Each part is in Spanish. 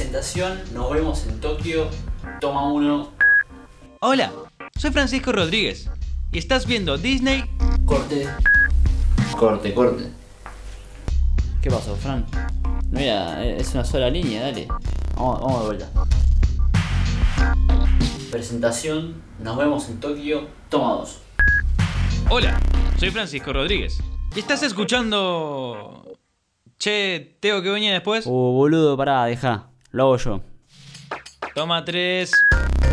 Presentación, nos vemos en Tokio. Toma uno. Hola, soy Francisco Rodríguez y estás viendo Disney. Corte. Corte, corte. ¿Qué pasó, Fran? No era, es una sola línea, dale. Vamos, vamos de vuelta. Presentación, nos vemos en Tokio. Toma dos. Hola, soy Francisco Rodríguez y estás escuchando. Che, ¿tengo que venir después? Uh, boludo, pará, deja. Lo hago yo. Toma tres.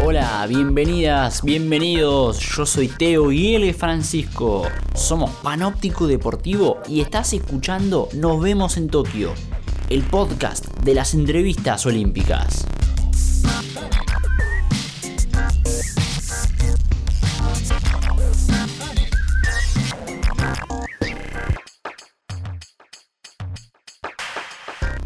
Hola, bienvenidas, bienvenidos. Yo soy Teo y él es Francisco. Somos Panóptico Deportivo y estás escuchando Nos vemos en Tokio, el podcast de las entrevistas olímpicas.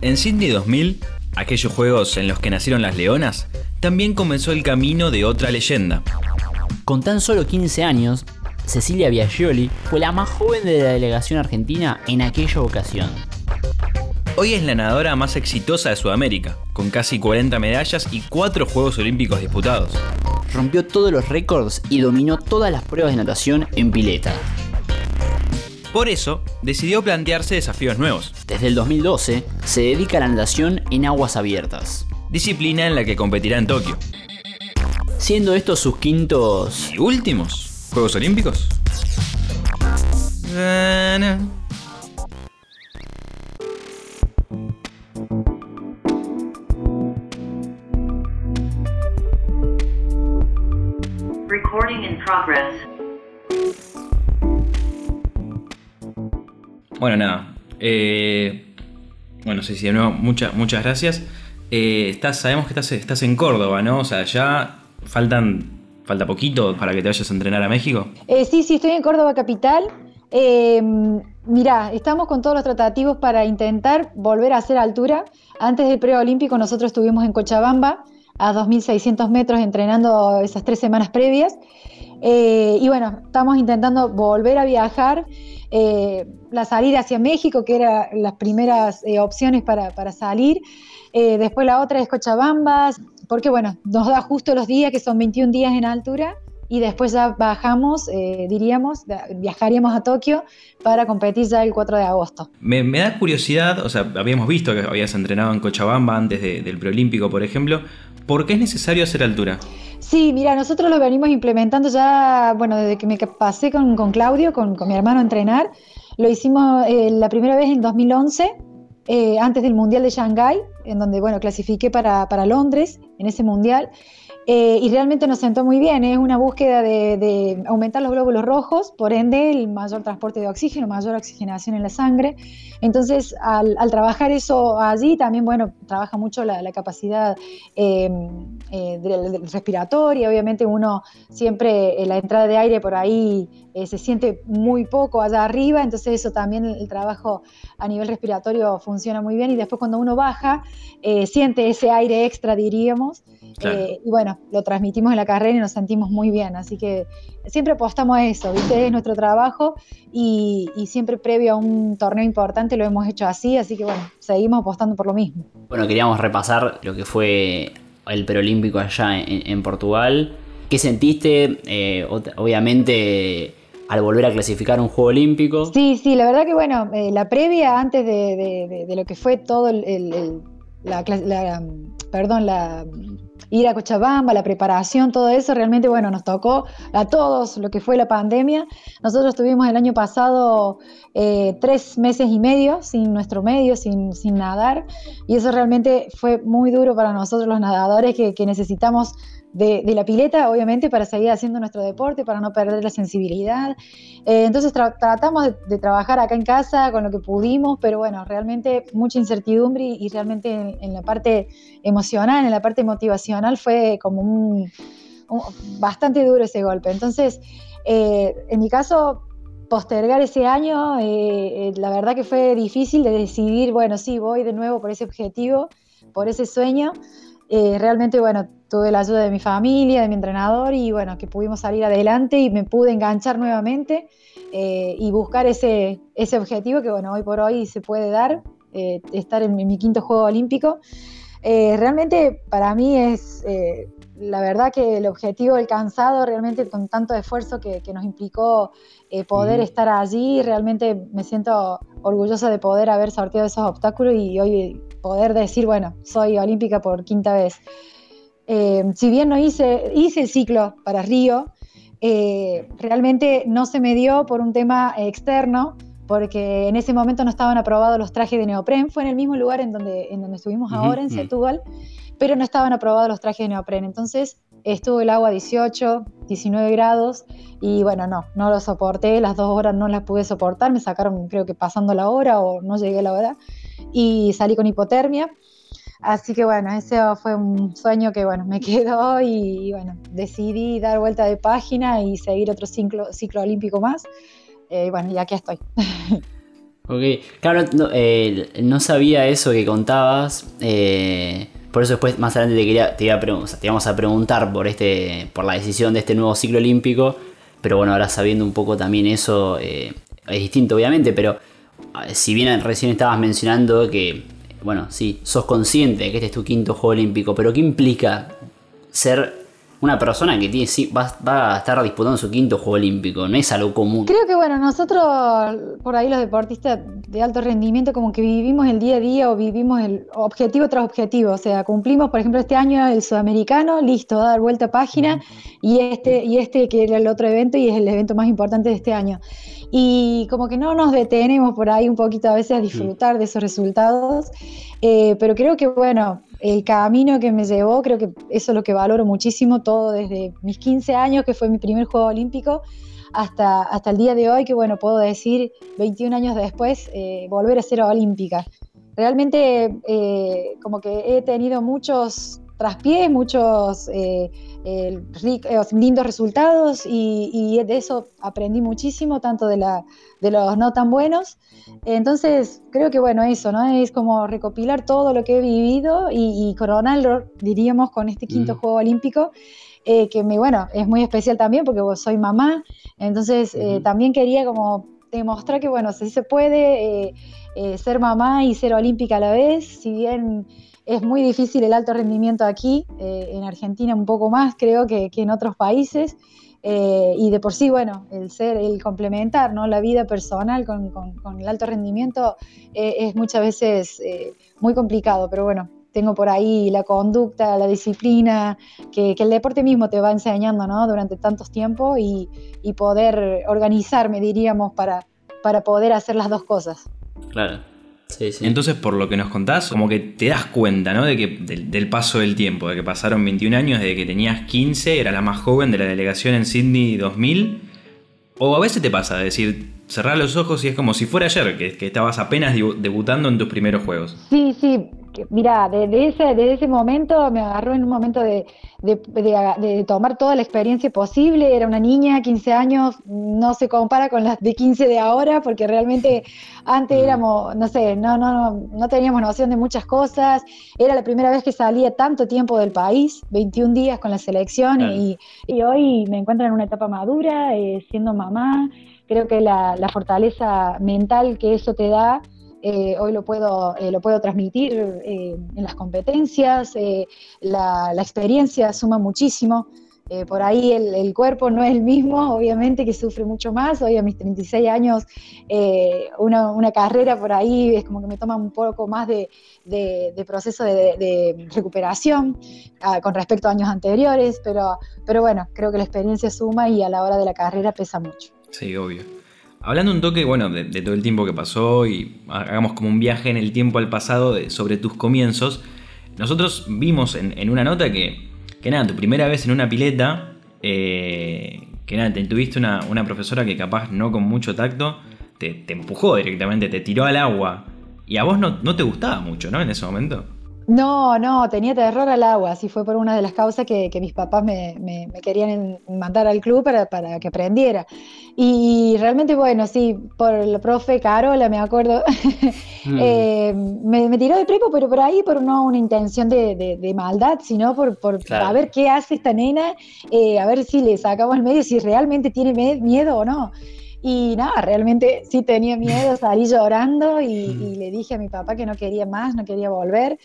En Sydney 2000, aquellos juegos en los que nacieron las leonas, también comenzó el camino de otra leyenda. Con tan solo 15 años, Cecilia Biagioli fue la más joven de la delegación argentina en aquella ocasión. Hoy es la nadadora más exitosa de Sudamérica, con casi 40 medallas y 4 Juegos Olímpicos disputados. Rompió todos los récords y dominó todas las pruebas de natación en pileta. Por eso, decidió plantearse desafíos nuevos. Desde el 2012 se dedica a la natación en aguas abiertas, Disciplina en la que competirá en Tokio. siendo estos sus quintos... ¿Y últimos? ¿Juegos Olímpicos? Recording in progress. Bueno, nada. Eh, bueno, sí, sí, de nuevo, muchas muchas gracias. Eh, estás, sabemos que estás, estás en Córdoba, ¿no? O sea, ya faltan, falta poquito para que te vayas a entrenar a México. Eh, sí, sí, estoy en Córdoba Capital. Eh, mirá, estamos con todos los tratativos para intentar volver a hacer altura. Antes del preolímpico nosotros estuvimos en Cochabamba a 2.600 metros entrenando esas tres semanas previas. Eh, y bueno, estamos intentando volver a viajar. eh, la salida hacia México, que eran las primeras eh, opciones para, para salir. Después la otra es Cochabamba, porque bueno, nos da justo los días, que son 21 días en altura, y después ya bajamos, diríamos, viajaríamos a Tokio para competir ya el 4 de agosto. Me, da curiosidad, o sea, habíamos visto que habías entrenado en Cochabamba antes de- del preolímpico, por ejemplo. ¿Por qué es necesario hacer altura? Sí, mira, nosotros lo venimos implementando ya, bueno, desde que me pasé con, con Claudio, con, con mi hermano a entrenar. Lo hicimos eh, la primera vez en 2011, eh, antes del Mundial de Shanghái, en donde, bueno, clasifiqué para, para Londres en ese Mundial. Eh, y realmente nos sentó muy bien, es una búsqueda de, aumentar los glóbulos rojos, por ende el mayor transporte de oxígeno, mayor oxigenación en la sangre. Entonces, al, trabajar eso allí, también, bueno, trabaja mucho la, capacidad eh, eh, respiratoria, obviamente uno siempre eh, la entrada de aire por ahí eh, se siente muy poco allá arriba, entonces eso también el, el trabajo a nivel respiratorio funciona muy bien y después cuando uno baja eh, siente ese aire extra, diríamos, Claro. eh, y bueno, lo transmitimos en la carrera y nos sentimos muy bien, así que siempre apostamos a eso, ¿viste? Es nuestro trabajo y, y siempre previo a un torneo importante lo hemos hecho así, así que bueno, seguimos apostando por lo mismo. Bueno, queríamos repasar lo que fue el preolímpico allá en, en Portugal. ¿Qué sentiste? Obviamente, al volver a clasificar un juego olímpico. Sí, sí, la verdad que bueno, eh, la previa antes de, lo que fue todo el, la, um, perdón, la um, ir a Cochabamba, la preparación, todo eso, realmente bueno, nos tocó a todos lo que fue la pandemia. Nosotros tuvimos el año pasado eh, tres meses y medio sin nuestro medio, sin, sin nadar, y eso realmente fue muy duro para nosotros los nadadores que necesitamos de, la pileta, obviamente, para seguir haciendo nuestro deporte, para no perder la sensibilidad. Eh, entonces tra- tratamos de, trabajar acá en casa con lo que pudimos, pero bueno, realmente mucha incertidumbre y, realmente en, la parte emocional, en la parte motivacional fue como bastante duro ese golpe. Entonces, eh, en mi caso, postergar ese año, eh, la verdad que fue difícil de decidir, bueno, sí, voy de nuevo por ese objetivo, por ese sueño. Realmente, bueno, tuve la ayuda de mi familia, de mi entrenador y bueno, que pudimos salir adelante y me pude enganchar nuevamente eh, y buscar ese, ese objetivo que bueno, hoy por hoy se puede dar, eh, estar en mi, mi quinto Juego Olímpico. Eh, realmente para mí es eh, la verdad que el objetivo alcanzado realmente con tanto esfuerzo que, nos implicó eh, poder estar allí, realmente me siento orgullosa de poder haber sorteado esos obstáculos y hoy poder decir, bueno, soy olímpica por quinta vez. Eh, si bien no hice, hice el ciclo para Río, eh, realmente no se me dio por un tema externo, porque en ese momento no estaban aprobados los trajes de neopren, fue en el mismo lugar en donde, en donde estuvimos ahora, en Setúbal pero no estaban aprobados los trajes de neopren. Entonces estuvo el agua a 18, 19 grados y bueno, no, no lo soporté, las dos horas no las pude soportar, me sacaron creo que pasando la hora o no llegué a la hora. Y salí con hipotermia. Así que bueno, ese fue un sueño que bueno, me quedó y, bueno, decidí dar vuelta de página y seguir otro ciclo, ciclo olímpico más. Eh, bueno, y aquí estoy. Ok, claro, no, eh, no sabía eso que contabas. Eh, por eso después, más adelante, te, quería, te, iba te íbamos a preguntar por, este, por la decisión de este nuevo ciclo olímpico. Pero bueno, ahora sabiendo un poco también eso, eh, es distinto obviamente, pero eh, si bien recién estabas mencionando que, bueno, sí, sos consciente de que este es tu quinto Juego Olímpico, pero ¿qué implica ser una persona que tiene, sí, va, a estar disputando su quinto Juego Olímpico, no es algo común. Creo que bueno, nosotros por ahí los deportistas de alto rendimiento como que vivimos el día a día o vivimos el objetivo tras objetivo, o sea, cumplimos por ejemplo este año el sudamericano, listo, dar vuelta a página y este, y este que era el otro evento y es el evento más importante de este año. Y como que no nos detenemos por ahí un poquito a veces a disfrutar de esos resultados, eh, pero creo que bueno, el camino que me llevó, creo que eso es lo que valoro muchísimo, todo desde mis 15 años, que fue mi primer Juego Olímpico, hasta, hasta el día de hoy, que bueno, puedo decir, 21 años después, eh, volver a ser olímpica. Realmente eh, como que he tenido muchos traspiés, muchos eh, lindos resultados y, de eso aprendí muchísimo, tanto de, la, de los no tan buenos. Entonces, creo que bueno, eso, ¿no? Es como recopilar todo lo que he vivido y, coronarlo, diríamos, con este quinto mm. Juego Olímpico. Eh, que me, bueno, es muy especial también porque soy mamá, entonces eh, también quería como demostrar que, bueno, si se puede eh, ser mamá y ser olímpica a la vez, si bien es muy difícil el alto rendimiento aquí, en Argentina un poco más creo que, que en otros países, y de por sí, bueno, el ser, el complementar ¿no? la vida personal con, con, el alto rendimiento es muchas veces muy complicado, pero bueno, tengo por ahí la conducta, la disciplina, que, el deporte mismo te va enseñando ¿no? durante tantos tiempos y, poder organizarme, diríamos, para, para poder hacer las dos cosas. Claro. Sí, sí. Entonces, por lo que nos contás, como que te das cuenta, ¿no? De que, del, paso del tiempo, de que pasaron 21 años, de que tenías 15, era la más joven de la delegación en Sydney 2000. O a veces te pasa, de decir, cerrar los ojos y es como si fuera ayer, que, que estabas apenas debutando en tus primeros juegos. Sí, sí, mira, desde ese, ese momento me agarró en un momento de, tomar toda la experiencia posible. Era una niña, 15 años, no se compara con las de 15 de ahora, porque realmente antes éramos, no sé, no, no, no, teníamos noción de muchas cosas. Era la primera vez que salía tanto tiempo del país, 21 días con la selección, y, hoy me encuentro en una etapa madura, eh, siendo mamá. Creo que la, la fortaleza mental que eso te da eh, hoy lo puedo, eh, lo puedo transmitir eh, en las competencias, la, experiencia suma muchísimo. por ahí el, cuerpo no es el mismo, obviamente que sufre mucho más. Hoy a mis 36 años, una, carrera por ahí es como que me toma un poco más de, proceso de, recuperación ah, con respecto a años anteriores, pero, pero bueno, creo que la experiencia suma y a la hora de la carrera pesa mucho. Sí, obvio. Hablando un toque, bueno, de, todo el tiempo que pasó y hagamos como un viaje en el tiempo al pasado sobre tus comienzos, nosotros vimos en, una nota que, que, nada, tu primera vez en una pileta, eh, que nada, te tuviste una, profesora que capaz no con mucho tacto, te, empujó directamente, te tiró al agua y a vos no, no te gustaba mucho, ¿no? En ese momento. No, no, tenía terror al agua, así fue por una de las causas que, mis papás me, querían mandar al club para, que aprendiera. Y realmente, bueno, sí, por el profe Carola, me acuerdo, mm. eh, me, tiró de prepo, pero por ahí por no una intención de, maldad, sino por, por a ver qué hace esta nena, eh, a ver si le sacamos el medio, si realmente tiene miedo o no. Y nada, realmente sí tenía miedo, salí llorando y, le dije a mi papá que no quería más, no quería volver.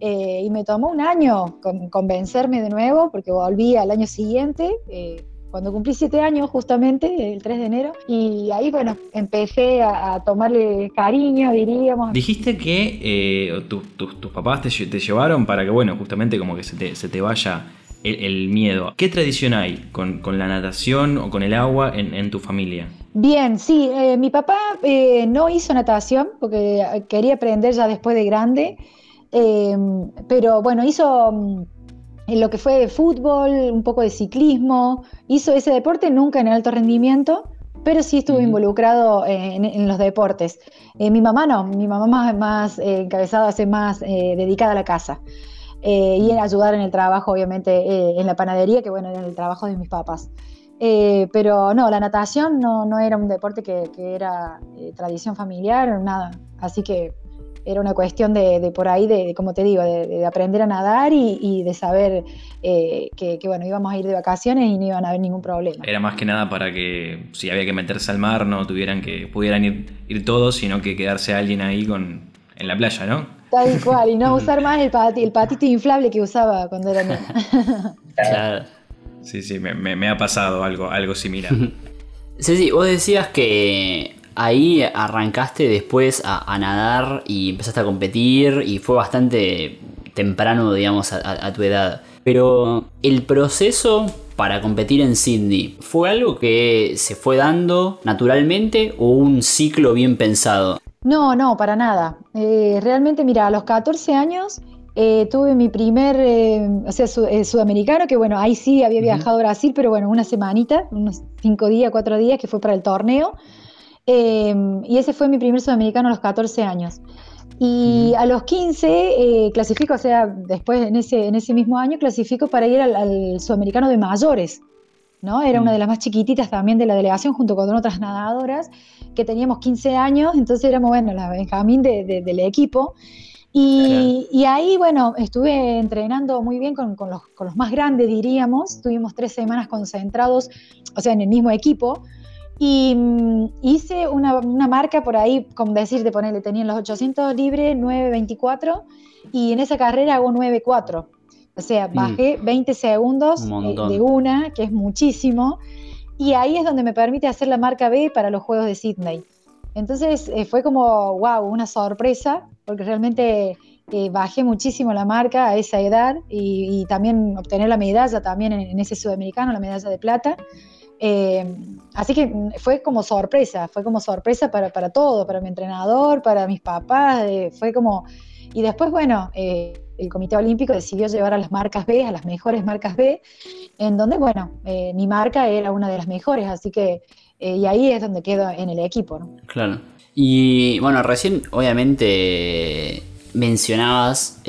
Eh, y me tomó un año convencerme de nuevo, porque volví al año siguiente. Eh, cuando cumplí siete años justamente, el 3 de enero, y ahí, bueno, empecé a, tomarle cariño, diríamos. Dijiste que eh, tus papás te, llevaron para que, bueno, justamente como que se te, vaya el, miedo. ¿Qué tradición hay con, la natación o con el agua en, tu familia? Bien, sí, eh, mi papá eh, no hizo natación porque quería aprender ya después de grande, pero bueno, hizo en lo que fue fútbol, un poco de ciclismo, hizo ese deporte nunca en alto rendimiento, pero sí estuvo involucrado en, los deportes. Eh, mi mamá no, mi mamá más, más eh, encabezada, más eh, dedicada a la casa. y en ayudar en el trabajo, obviamente, en la panadería, que bueno, era el trabajo de mis papás. Pero no, la natación no, no era un deporte que, que era tradición familiar, nada. Así que era una cuestión de, por ahí, de, como te digo, de, aprender a nadar y, de saber eh, que, bueno, íbamos a ir de vacaciones y no iban a haber ningún problema. Era más que nada para que si había que meterse al mar no tuvieran que, pudieran ir, todos, sino que quedarse alguien ahí con, en la playa, ¿no? Tal cual, y no usar más el, el patito inflable que usaba cuando era niña. claro. Sí, sí, me, ha pasado algo, algo similar. Sí, sí, vos decías que ahí arrancaste después a, nadar y empezaste a competir y fue bastante temprano, digamos, a, tu edad. Pero el proceso para competir en Sydney, ¿fue algo que se fue dando naturalmente o un ciclo bien pensado? No, no, para nada. Eh, realmente, mira, a los 14 años eh, tuve mi primer, eh, o sea, sudamericano, que bueno, ahí sí había viajado a Brasil, pero bueno, una semanita, unos 5 días, 4 días, que fue para el torneo. Em, y ese fue mi primer sudamericano a los 14 años. Y a los 15 eh, clasifico, o sea, después en ese, en ese mismo año clasifico para ir al, sudamericano de mayores. ¿no? Era una de las más chiquititas también de la delegación junto con otras nadadoras que teníamos 15 años, entonces éramos, bueno, la Benjamín del equipo. Y, y, ahí, bueno, estuve entrenando muy bien con, con, los, con, los, más grandes, diríamos. Tuvimos tres semanas concentrados, o sea, en el mismo equipo, y mm, hice una, marca por ahí, como decirte, ponerle, tenía los 800 libres 9.24 y en esa carrera hago 9.4. O sea, mm. bajé 20 segundos eh, de una, que es muchísimo. Y ahí es donde me permite hacer la marca B para los Juegos de Sydney. Entonces eh, fue como, wow, una sorpresa, porque realmente eh, bajé muchísimo la marca a esa edad y, también obtener la medalla también en, ese sudamericano, la medalla de plata. Eh, así que fue como sorpresa, fue como sorpresa para, para todo, para mi entrenador, para mis papás, eh, fue como... Y después, bueno, el Comité Olímpico decidió llevar a las marcas B, a las mejores marcas B, en donde, bueno, mi marca era una de las mejores, así que, y ahí es donde quedo en el equipo. Claro. Y bueno, recién, obviamente, mencionabas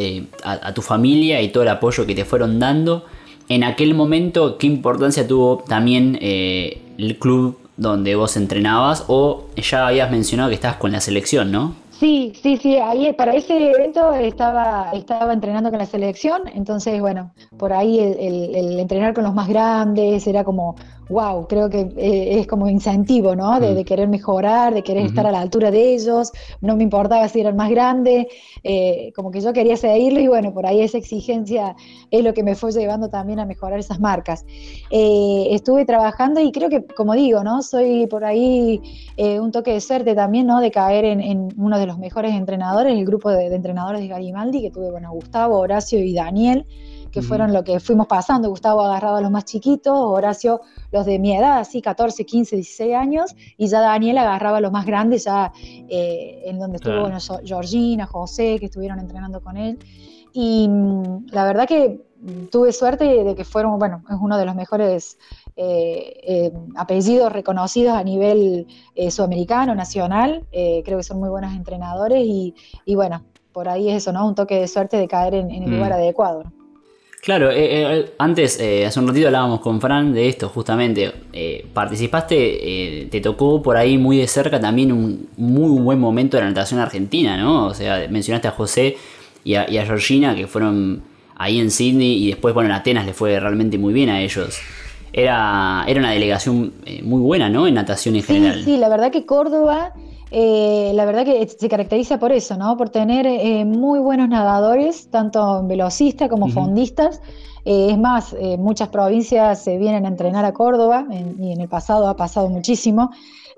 a tu familia y todo el apoyo que te fueron dando en aquel momento, ¿qué importancia tuvo también eh, el club donde vos entrenabas? O ya habías mencionado que estabas con la selección, ¿no? Sí, sí, sí, ahí para ese evento estaba, estaba entrenando con la selección, entonces bueno, por ahí el entrenar con los más grandes era como wow, creo que eh, es como incentivo, ¿no? De, mm. querer mejorar, de querer estar a la altura de ellos, no me importaba si eran más grandes, eh, como que yo quería seguirlo y bueno, por ahí esa exigencia es lo que me fue llevando también a mejorar esas marcas. Eh, estuve trabajando y creo que, como digo, ¿no? Soy por ahí un toque de suerte también, ¿no? De caer en, uno de los mejores entrenadores, el grupo de, de entrenadores de Garimaldi, que tuve, bueno, Gustavo, Horacio y Daniel que fueron lo que fuimos pasando. Gustavo agarraba a los más chiquitos, Horacio los de mi edad, así 14, 15, 16 años, y ya Daniel agarraba a los más grandes, ya eh, en donde estuvo bueno, Georgina, José, que estuvieron entrenando con él. Y mm, la verdad que tuve suerte de que fueron, bueno, es uno de los mejores eh, eh, apellidos reconocidos a nivel sudamericano, nacional. creo que son muy buenos entrenadores y, bueno, por ahí es eso, ¿no? Un toque de suerte de caer en, el lugar mm. adecuado. Claro, eh, eh, antes, eh, hace un ratito hablábamos con Fran de esto, justamente. participaste, te tocó por ahí muy de cerca también un muy buen momento de la natación argentina, ¿no? O sea, mencionaste a José y a, Georgina que fueron ahí en Sydney y después, bueno, en Atenas le fue realmente muy bien a ellos. era, era una delegación eh, muy buena, ¿no? En natación en Sí, general. sí, la verdad que Córdoba, eh, la verdad que se caracteriza por eso, ¿no? Por tener eh, muy buenos nadadores, tanto velocistas como fondistas. Eh, es más, muchas provincias se vienen a entrenar a Córdoba, en- y en el pasado ha pasado muchísimo,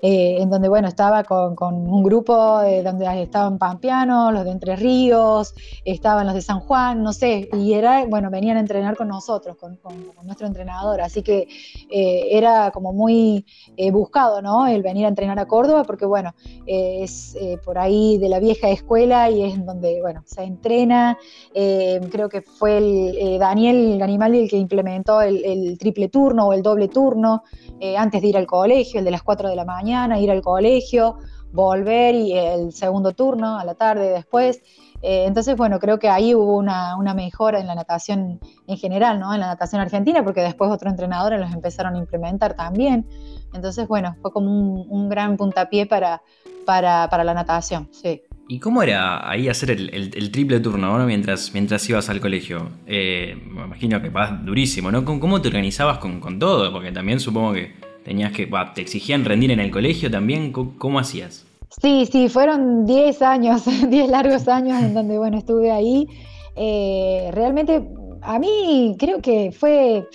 eh, en donde, bueno, estaba con, un grupo eh, donde estaban pampeanos, los de Entre Ríos, estaban los de San Juan, no sé, y era, bueno, venían a entrenar con nosotros, con, nuestro entrenador, así que eh, era como muy buscado, ¿no? El venir a entrenar a Córdoba, porque bueno, es por ahí de la vieja escuela y es donde, bueno, se entrena. Creo que fue el, Daniel Ganimaldi el que implementó el, el triple turno o el doble turno antes de ir al colegio, el de las 4 de la mañana, ir al colegio, volver y el segundo turno a la tarde después. Eh, entonces, bueno, creo que ahí hubo una, mejora en la natación en general, ¿no? En la natación argentina, porque después otros entrenadores los empezaron a implementar también. Entonces, bueno, fue como un, gran puntapié para, la natación, sí. ¿Y cómo era ahí hacer el, triple turno ¿no? mientras, ibas al colegio? Eh, me imagino que vas durísimo, ¿no? ¿Cómo, te organizabas con todo? Porque también supongo que tenías que. bah, ¿Te exigían rendir en el colegio también? ¿Cómo, cómo hacías? Sí, sí, fueron 10 años, 10 largos años en donde, bueno, estuve ahí. Eh, realmente, a mí creo que fue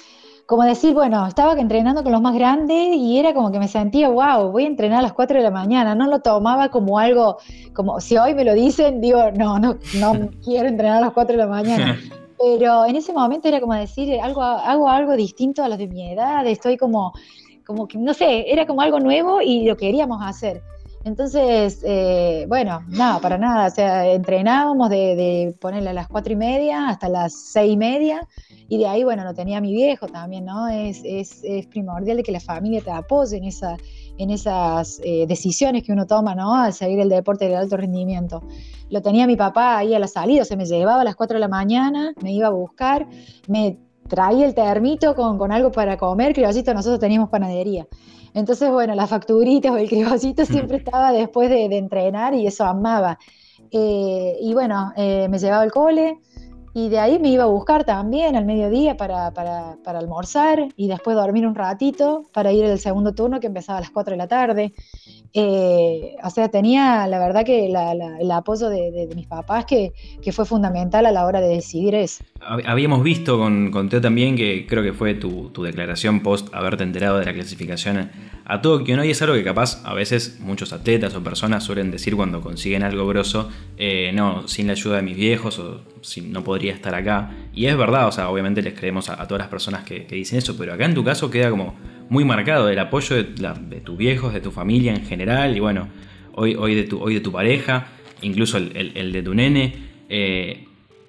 como decir, bueno, estaba entrenando con los más grandes y era como que me sentía, wow, voy a entrenar a las 4 de la mañana. No lo tomaba como algo, como si hoy me lo dicen, digo, no, no, no quiero entrenar a las 4 de la mañana. Pero en ese momento era como decir, algo, hago algo distinto a los de mi edad, estoy como, como que, no sé, era como algo nuevo y lo queríamos hacer. Entonces, eh, bueno, nada, para nada, o sea, entrenábamos de, ponerle a las cuatro y media hasta las seis y media, y de ahí, bueno, lo tenía mi viejo también, ¿no? Es, es, es primordial de que la familia te apoye en, esa, en esas eh, decisiones que uno toma, ¿no? Al seguir el deporte de alto rendimiento. Lo tenía mi papá ahí a la salida, o sea, me llevaba a las 4 de la mañana, me iba a buscar, me traía el termito con, con algo para comer, criollito, nosotros teníamos panadería. Entonces, bueno, las facturitas o el criollito siempre estaba después de, de entrenar y eso amaba. Eh, y bueno, eh, me llevaba al cole y de ahí me iba a buscar también al mediodía para, para, para almorzar y después dormir un ratito para ir al segundo turno que empezaba a las 4 de la tarde. Eh, o sea, tenía la verdad que la, el apoyo de, de, de mis papás que, que, fue fundamental a la hora de decidir eso. Habíamos visto con, con Teo también que creo que fue tu, tu, declaración post haberte enterado de la clasificación a Tokio, ¿no? Y es algo que capaz a veces muchos atletas o personas suelen decir cuando consiguen algo grosso, eh, no, sin la ayuda de mis viejos o no podría estar acá. Y es verdad, o sea, obviamente les creemos a, todas las personas que, dicen eso, pero acá en tu caso queda como muy marcado el apoyo de, tus viejos, de tu familia en general y bueno, hoy, hoy, de, tu, hoy de tu pareja, incluso el, de tu nene. Eh,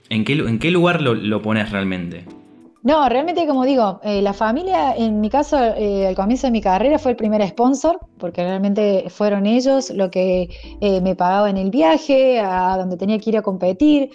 ¿en, qué, ¿En qué lugar lo pones realmente? No, realmente como digo, eh, la familia, en mi caso, eh, al comienzo de mi carrera fue el primer sponsor, porque realmente fueron ellos lo que eh, me pagaban el viaje, a donde tenía que ir a competir.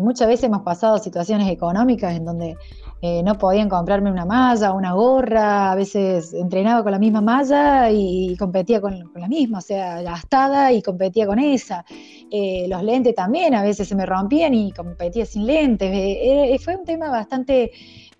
Muchas veces hemos pasado situaciones económicas en donde eh, no podían comprarme una malla, una gorra, a veces entrenaba con la misma malla y, competía con, la misma, o sea, gastada y competía con esa. Eh, los lentes también a veces se me rompían y competía sin lentes. Eh, fue un tema bastante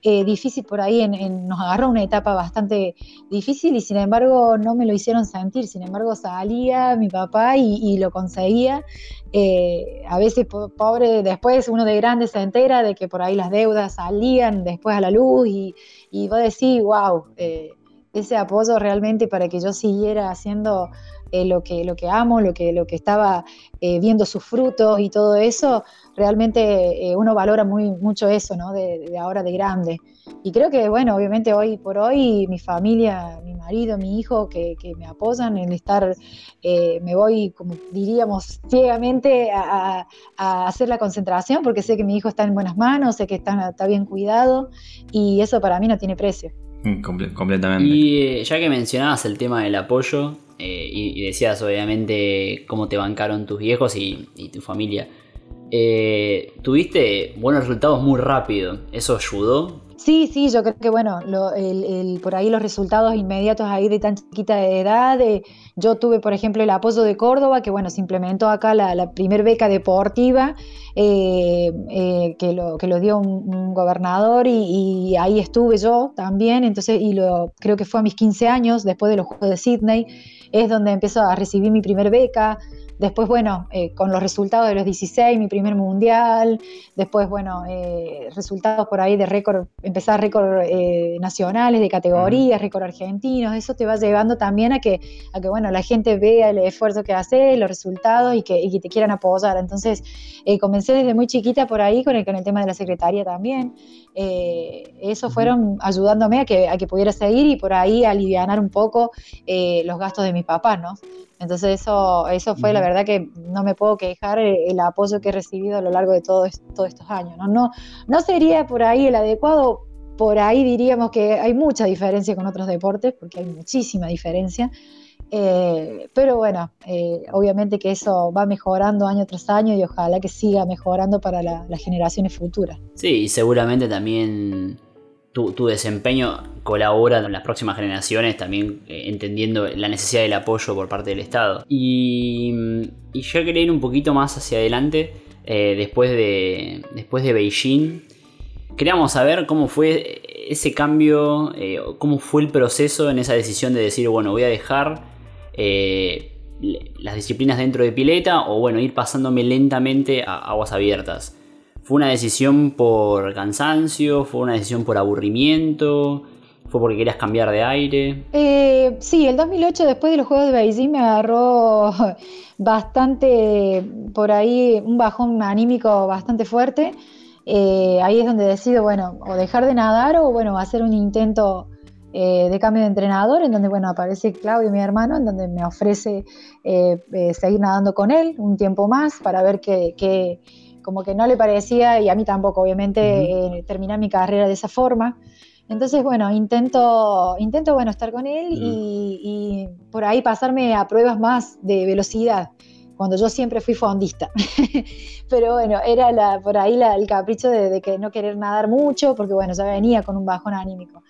eh, difícil por ahí, nos agarró una etapa bastante difícil y sin embargo no me lo hicieron sentir, sin embargo salía mi papá y, y lo conseguía. Eh, a veces, pobre, después uno de grande se entera de que por ahí las deudas salían después a la luz y, y vos decís, wow, eh, ese apoyo realmente para que yo siguiera haciendo eh, lo, que, lo que amo, lo que, lo que estaba eh, viendo sus frutos y todo eso, realmente eh, uno valora muy, mucho eso, ¿no? De, de, ahora de grande. Y creo que, bueno, obviamente hoy por hoy mi familia, mi marido, mi hijo, que, que me apoyan en estar, eh, me voy, como diríamos, ciegamente a, a, hacer la concentración porque sé que mi hijo está en buenas manos, sé que está, está bien cuidado y eso para mí no tiene precio. Comple completamente. Y eh, ya que mencionabas el tema del apoyo eh, y, decías obviamente cómo te bancaron tus viejos y tu familia, eh, tuviste buenos resultados muy rápido. ¿Eso ayudó? Sí, sí, yo creo que bueno, por ahí los resultados inmediatos ahí de tan chiquita de edad. yo tuve, por ejemplo, el apoyo de Córdoba, que bueno, se implementó acá la, la primer beca deportiva, eh, eh, que, lo, que lo dio un, gobernador y, ahí estuve yo también. Entonces, y creo que fue a mis 15 años, después de los Juegos de Sydney, es donde empiezo a recibir mi primer beca. Después, bueno, eh, con los resultados de los 16, mi primer mundial. Después, bueno, eh, resultados por ahí de récord, empezar récord eh, nacionales, de categorías, récord argentinos. Eso te va llevando también a que, a que bueno, la gente vea el esfuerzo que haces, los resultados y que, te quieran apoyar. Entonces, comencé desde muy chiquita por ahí con el, con el tema de la secretaria también. eso fueron ayudándome a que, a que pudiera seguir y por ahí aliviar un poco los gastos de mi papá, ¿no? Entonces eso, eso fue la verdad que no me puedo quejar el, apoyo que he recibido a lo largo de todos estos años. ¿no? No, no sería por ahí el adecuado, por ahí diríamos que hay mucha diferencia con otros deportes, porque hay muchísima diferencia. Eh, pero bueno, eh, obviamente que eso va mejorando año tras año y ojalá que siga mejorando para las generaciones futuras. Sí, y seguramente también tu, desempeño colabora en las próximas generaciones, también eh, entendiendo la necesidad del apoyo por parte del Estado. Y, y yo quería ir un poquito más hacia adelante, eh, después, de, después de Beijing. Queríamos saber cómo fue ese cambio, eh, cómo fue el proceso en esa decisión de decir, bueno, voy a dejar las disciplinas dentro de pileta o bueno, ir pasándome lentamente a aguas abiertas. ¿Fue una decisión por cansancio? ¿Fue una decisión por aburrimiento? ¿Fue porque querías cambiar de aire? Eh, sí, el 2008 después de los Juegos de Beijing me agarró bastante por ahí un bajón anímico bastante fuerte. Eh, ahí es donde decido, bueno, o dejar de nadar o bueno, hacer un intento eh, de cambio de entrenador, en donde bueno, aparece Claudio, mi hermano, en donde me ofrece seguir nadando con él un tiempo más para ver qué, qué como que no le parecía, y a mí tampoco, obviamente, eh, terminar mi carrera de esa forma. Entonces, bueno, intento, intento bueno, estar con él y, por ahí pasarme a pruebas más de velocidad, cuando yo siempre fui fondista. Pero bueno, era la, por ahí el capricho de, de, que no querer nadar mucho, porque bueno, ya venía con un bajón anímico.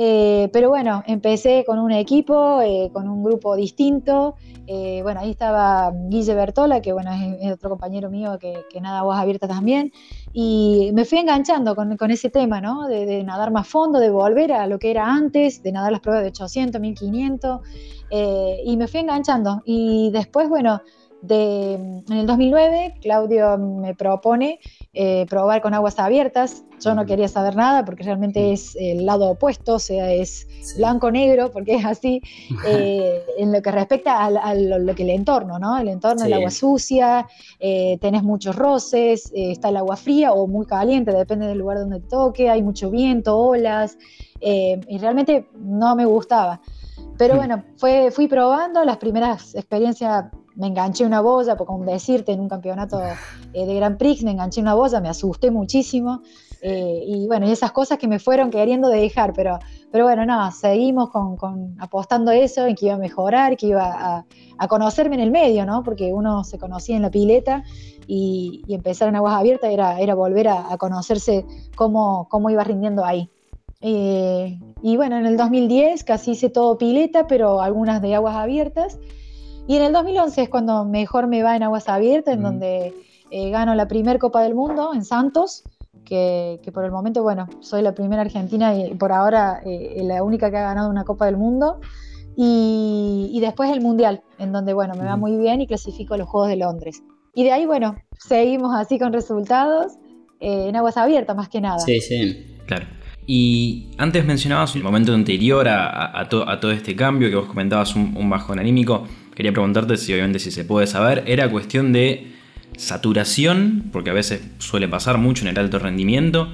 Eh, pero bueno, empecé con un equipo, eh, con un grupo distinto. Eh, bueno, ahí estaba Guille Bertola, que bueno, es, otro compañero mío que, nada voz abierta también. Y me fui enganchando con, ese tema, ¿no? De, nadar más fondo, de volver a lo que era antes, de nadar las pruebas de 800, 1500. y me fui enganchando. Y después, bueno, de, en el 2009, Claudio me propone eh, probar con aguas abiertas. Yo no quería saber nada porque realmente es el lado opuesto, o sea, es blanco-negro, porque es así, eh, en lo que respecta a, lo, que el entorno, ¿no? El entorno, el agua sucia, eh, tenés muchos roces, está el agua fría o muy caliente, depende del lugar donde te toque, hay mucho viento, olas, y realmente no me gustaba. Pero mm. bueno, fue, fui probando, las primeras experiencias me enganché una boya, por como decirte, en un campeonato eh, de Grand Prix me enganché una boya, me asusté muchísimo. Eh, y bueno, y esas cosas que me fueron queriendo dejar, pero, pero bueno, no, seguimos con, con apostando eso, en que iba a mejorar, que iba a, a, conocerme en el medio, ¿no? Porque uno se conocía en la pileta y, y empezar en aguas abiertas era, era volver a, a conocerse cómo, cómo iba rindiendo ahí. Eh, y bueno, en el 2010 casi hice todo pileta, pero algunas de aguas abiertas. Y en el 2011 es cuando mejor me va en aguas abiertas, en donde eh, gano la primera Copa del Mundo en Santos, que, por el momento, bueno, soy la primera argentina y por ahora eh, la única que ha ganado una Copa del Mundo. Y, después el Mundial, en donde, bueno, me va muy bien y clasifico a los Juegos de Londres. Y de ahí, bueno, seguimos así con resultados eh, en aguas abiertas más que nada. Sí, sí. Claro. Y antes mencionabas el momento anterior a, a, todo este cambio que vos comentabas un, un bajón anímico. Quería preguntarte si obviamente si se puede saber, ¿era cuestión de saturación, porque a veces suele pasar mucho en el alto rendimiento,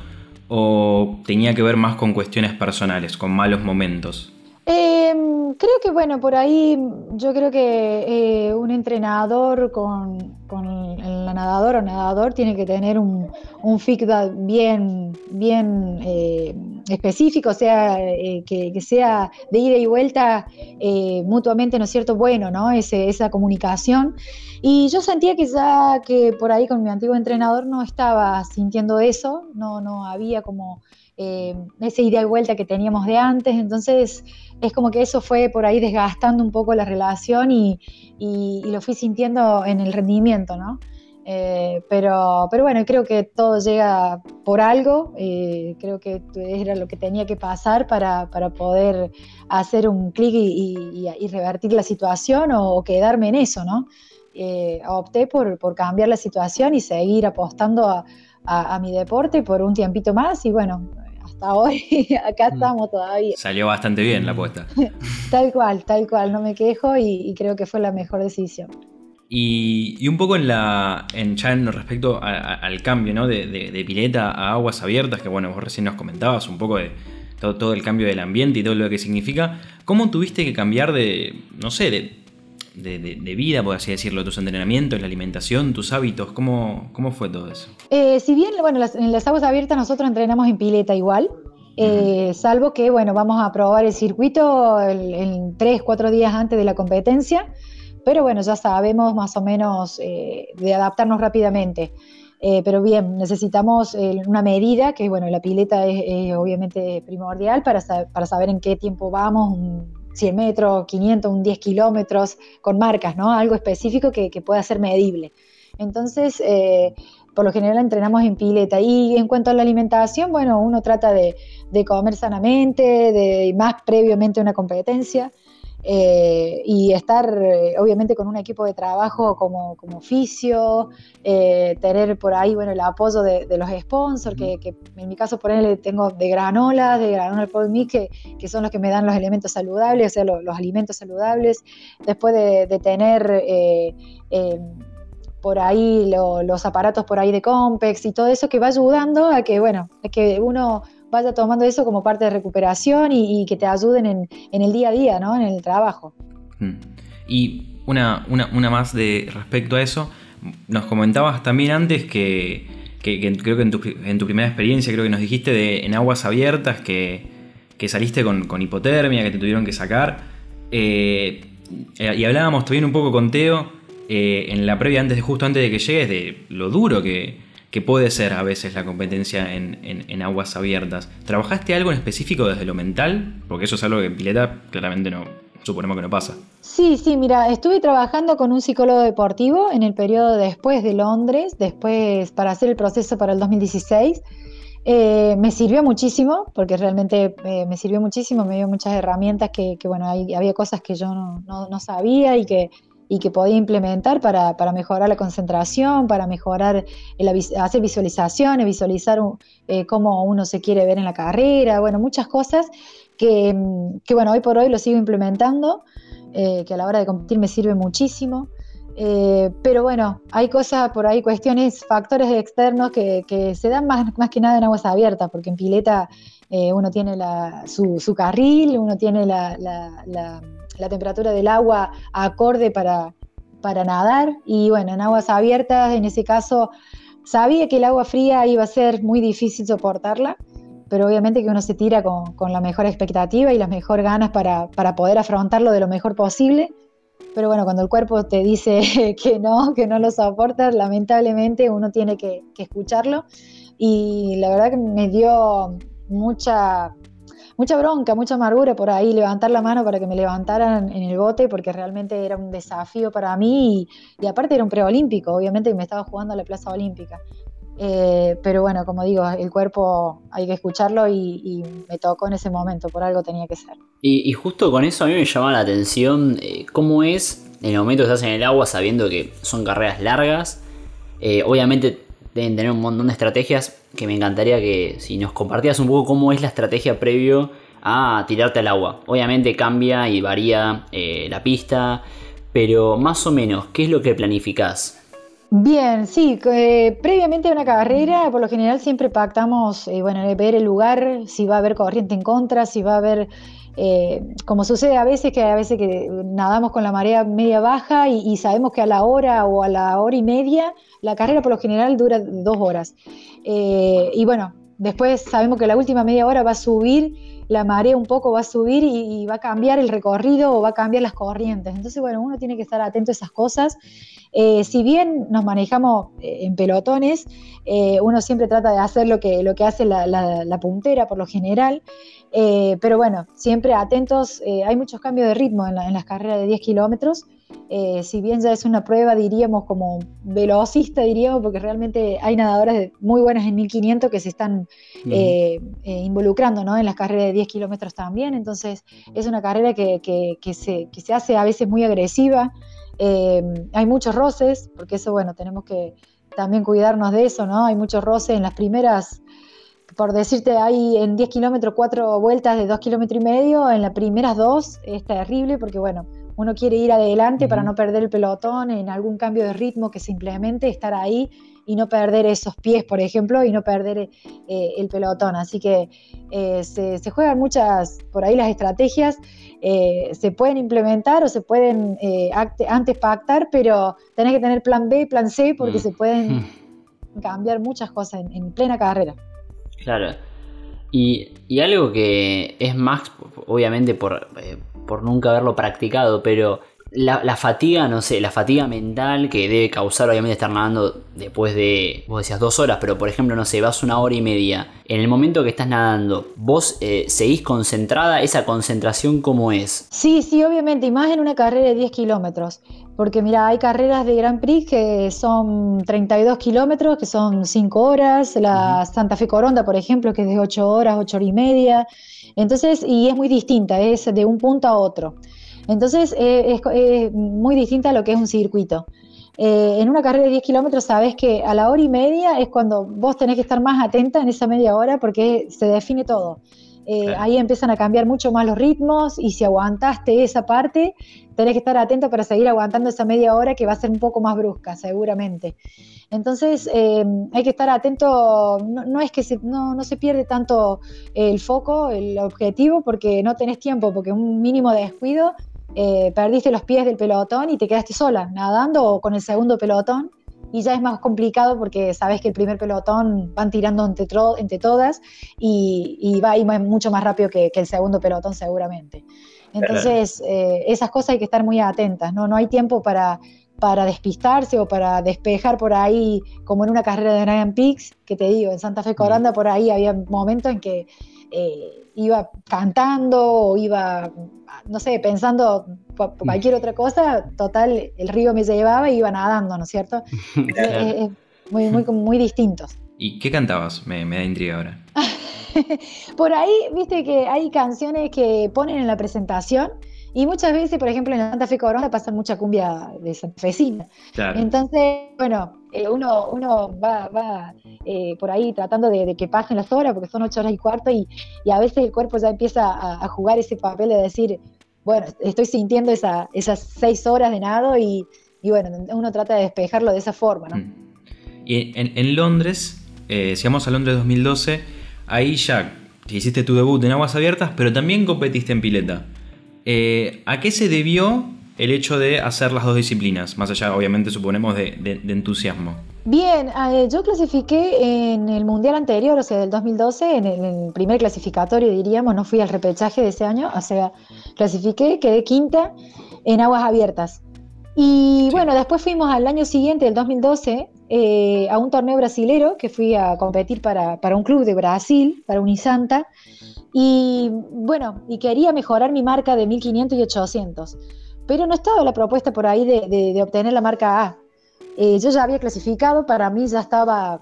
o tenía que ver más con cuestiones personales, con malos momentos? Em, creo que bueno, por ahí yo creo que eh, un entrenador con, el, nadador o nadador tiene que tener un, un feedback bien, bien eh, específico, o sea, eh, que, sea de ida y vuelta eh, mutuamente, ¿no es cierto? Bueno, ¿no? esa comunicación. Y yo sentía que ya que por ahí con mi antiguo entrenador no estaba sintiendo eso, no, no había como eh, esa ida y vuelta que teníamos de antes, entonces es como que eso fue por ahí desgastando un poco la relación y, lo fui sintiendo en el rendimiento, ¿no? Eh, pero, pero bueno, creo que todo llega por algo, eh, creo que era lo que tenía que pasar para, poder hacer un clic y, revertir la situación o, quedarme en eso, ¿no? opté por, por, cambiar la situación y seguir apostando a, a, mi deporte por un tiempito más y bueno, hasta hoy acá mm. estamos todavía. Salió bastante bien la apuesta. tal cual, tal cual, no me quejo y, creo que fue la mejor decisión. Y, un poco en la. En, ya en respecto al cambio, ¿no? De, pileta a aguas abiertas, que bueno, vos recién nos comentabas un poco de todo, todo el cambio del ambiente y todo lo que significa. ¿Cómo tuviste que cambiar de. no sé, de de, vida, por así decirlo, tus entrenamientos, la alimentación, tus hábitos? ¿Cómo, cómo fue todo eso? Eh, si bien, bueno, en las aguas abiertas nosotros entrenamos en pileta igual, eh, salvo que, bueno, vamos a probar el circuito en tres, cuatro días antes de la competencia, pero bueno, ya sabemos más o menos eh, de adaptarnos rápidamente. pero bien, necesitamos una medida, que bueno, la pileta es, obviamente primordial para, para, saber en qué tiempo vamos, 100 metros, 500, un 10 kilómetros, con marcas, ¿no? Algo específico que, pueda ser medible. Entonces, eh, por lo general entrenamos en pileta. Y en cuanto a la alimentación, bueno, uno trata de, de comer sanamente, de más previamente una competencia. Eh, y estar eh, obviamente con un equipo de trabajo como, como oficio, eh, tener por ahí bueno, el apoyo de, los sponsors, que, en mi caso por ejemplo tengo de granola, de granola Paul Mix, que, que, son los que me dan los elementos saludables, o sea, los, alimentos saludables, después de, tener por ahí los aparatos por ahí de Compex y todo eso que va ayudando a que, bueno, que uno vaya tomando eso como parte de recuperación y, que te ayuden en, el día a día, ¿no? En el trabajo. Mm. Y una, una, más de respecto a eso, nos comentabas también antes que, creo que en tu, primera experiencia, creo que nos dijiste de en aguas abiertas que, saliste con, hipotermia, que te tuvieron que sacar. Eh, y hablábamos también un poco con Teo eh, en la previa, antes de, justo antes de que llegues, de lo duro que, puede ser a veces la competencia en, aguas abiertas. ¿Trabajaste algo en específico desde lo mental? Porque eso es algo que en pileta claramente no, suponemos que no pasa. Sí, sí, mira, estuve trabajando con un psicólogo deportivo en el periodo después de Londres, después para hacer el proceso para el 2016. Eh, me sirvió muchísimo, porque realmente eh, me sirvió muchísimo, me dio muchas herramientas que, bueno, había cosas que yo no sabía y que y que podía implementar para, mejorar la concentración, para mejorar, hacer visualizaciones, visualizar eh, cómo uno se quiere ver en la carrera, bueno, muchas cosas que, bueno, hoy por hoy lo sigo implementando, eh, que a la hora de competir me sirve muchísimo. Eh, pero bueno, hay cosas por ahí, cuestiones, factores externos que, se dan más, más que nada en aguas abiertas, porque en pileta uno tiene su, carril, uno tiene la la temperatura del agua acorde para, para nadar. Y bueno, en aguas abiertas, en ese caso, sabía que el agua fría iba a ser muy difícil soportarla, pero obviamente que uno se tira con, la mejor expectativa y las mejores ganas para, poder afrontarlo de lo mejor posible. Pero bueno, cuando el cuerpo te dice que no, que no lo soportas, lamentablemente uno tiene que escucharlo. Y la verdad que me dio mucha mucha bronca, mucha amargura por ahí, levantar la mano para que me levantaran en el bote, porque realmente era un desafío para mí y, aparte era un preolímpico, obviamente que me estaba jugando a la plaza olímpica. Eh, pero bueno, como digo, el cuerpo hay que escucharlo y, me tocó en ese momento, por algo tenía que ser. Y, justo con eso a mí me llama la atención eh, cómo es en el momento que estás en el agua sabiendo que son carreras largas. Eh, obviamente deben tener un montón de estrategias que me encantaría que si nos compartías un poco cómo es la estrategia previo a tirarte al agua. Obviamente cambia y varía eh, la pista, pero más o menos, ¿qué es lo que planificás? Bien, sí, eh, previamente a una carrera, por lo general siempre pactamos, eh, bueno, ver el lugar, si va a haber corriente en contra, si va a haber, eh, como sucede a veces, que a veces que nadamos con la marea media baja y, sabemos que a la hora o a la hora y media, la carrera por lo general dura dos horas. y bueno, después sabemos que la última media hora va a subir la marea un poco va a subir y, va a cambiar el recorrido o va a cambiar las corrientes. Entonces, bueno, uno tiene que estar atento a esas cosas eh, si bien nos manejamos eh, en pelotones, eh, uno siempre trata de hacer lo que, lo que hace la, puntera por lo general, pero bueno, siempre atentos, hay muchos cambios de ritmo en, las carreras de 10 kilómetros, si bien ya es una prueba, diríamos, como velocista, diríamos, porque realmente hay nadadoras muy buenas en 1500 que se están involucrando ¿no? en las carreras de 10 kilómetros también, entonces es una carrera que, se, que se hace a veces muy agresiva. Hay muchos roces, porque eso, bueno, tenemos que también cuidarnos de eso, ¿no? Hay muchos roces en las primeras, por decirte, hay en 10 kilómetros cuatro vueltas de 2 kilómetros y medio, en las primeras dos es terrible porque, bueno, uno quiere ir adelante para no perder el pelotón en algún cambio de ritmo que simplemente estar ahí y no perder esos pies, por ejemplo, y no perder eh, el pelotón. Así que eh, se, juegan muchas, por ahí las estrategias eh, se pueden implementar o se pueden antes pactar, pero tenés que tener plan B y plan C porque mm. se pueden hmm. cambiar muchas cosas en, plena carrera. Claro. Y, y, algo que es más, obviamente por, por nunca haberlo practicado, pero la, fatiga, no sé, la fatiga mental que debe causar obviamente estar nadando después de, vos decías dos horas, pero por ejemplo, no sé, vas una hora y media. En el momento que estás nadando, ¿vos eh, seguís concentrada? ¿Esa concentración cómo es? Sí, sí, obviamente, y más en una carrera de 10 kilómetros. Porque mira, hay carreras de Grand Prix que son 32 kilómetros, que son 5 horas. La Santa Fe Coronda, por ejemplo, que es de 8 horas, 8 horas y media. Entonces, y es muy distinta, es de un punto a otro. Entonces eh, es, muy distinta a lo que es un circuito. Eh, en una carrera de 10 kilómetros sabes que a la hora y media es cuando vos tenés que estar más atenta en esa media hora porque se define todo. Eh, ahí empiezan a cambiar mucho más los ritmos y si aguantaste esa parte, tenés que estar atento para seguir aguantando esa media hora que va a ser un poco más brusca, seguramente. Entonces hay que estar atento, no, es que se, no, no, se pierde tanto el foco, el objetivo, porque no tenés tiempo, porque un mínimo de descuido eh, perdiste los pies del pelotón y te quedaste sola, nadando o con el segundo pelotón. Y ya es más complicado porque sabes que el primer pelotón van tirando entre, entre todas y, va a mucho más rápido que, el segundo pelotón seguramente. Entonces, eh, esas cosas hay que estar muy atentas, ¿no? No hay tiempo para, para despistarse o para despejar por ahí, como en una carrera de Ryan Peaks, que te digo, en Santa Fe Coranda por ahí había momentos en que eh, iba cantando o iba, no sé, pensando cualquier otra cosa, total, el río me llevaba y iba nadando, ¿no es cierto? es, muy, muy, muy distintos. ¿Y qué cantabas? Me, me da intriga ahora. Por ahí, viste que hay canciones que ponen en la presentación y muchas veces, por ejemplo, en Santa Fe Corona pasan mucha cumbia de Santa Fecina. Entonces, bueno, eh, uno, uno va, eh, por ahí tratando de, que pasen las horas, porque son ocho horas y cuarto, y, a veces el cuerpo ya empieza a, jugar ese papel de decir, bueno, estoy sintiendo esa, esas seis horas de nado y, bueno, uno trata de despejarlo de esa forma, ¿no? Mm. Y en, Londres, eh, si vamos a Londres 2012, ahí ya hiciste tu debut en aguas abiertas, pero también competiste en pileta. Eh, ¿A qué se debió el hecho de hacer las dos disciplinas? Más allá, obviamente, suponemos, de, entusiasmo. Bien, eh, yo clasifiqué en el mundial anterior, o sea, del 2012, en el, primer clasificatorio, diríamos, no fui al repechaje de ese año, o sea, clasifiqué, quedé quinta en aguas abiertas. Y bueno, después fuimos al año siguiente, el 2012, eh, a un torneo brasilero que fui a competir para, para, un club de Brasil, para Unisanta. Y bueno, y quería mejorar mi marca de 1500 y 800. Pero no estaba la propuesta por ahí de, obtener la marca A. Eh, yo ya había clasificado, para mí ya estaba,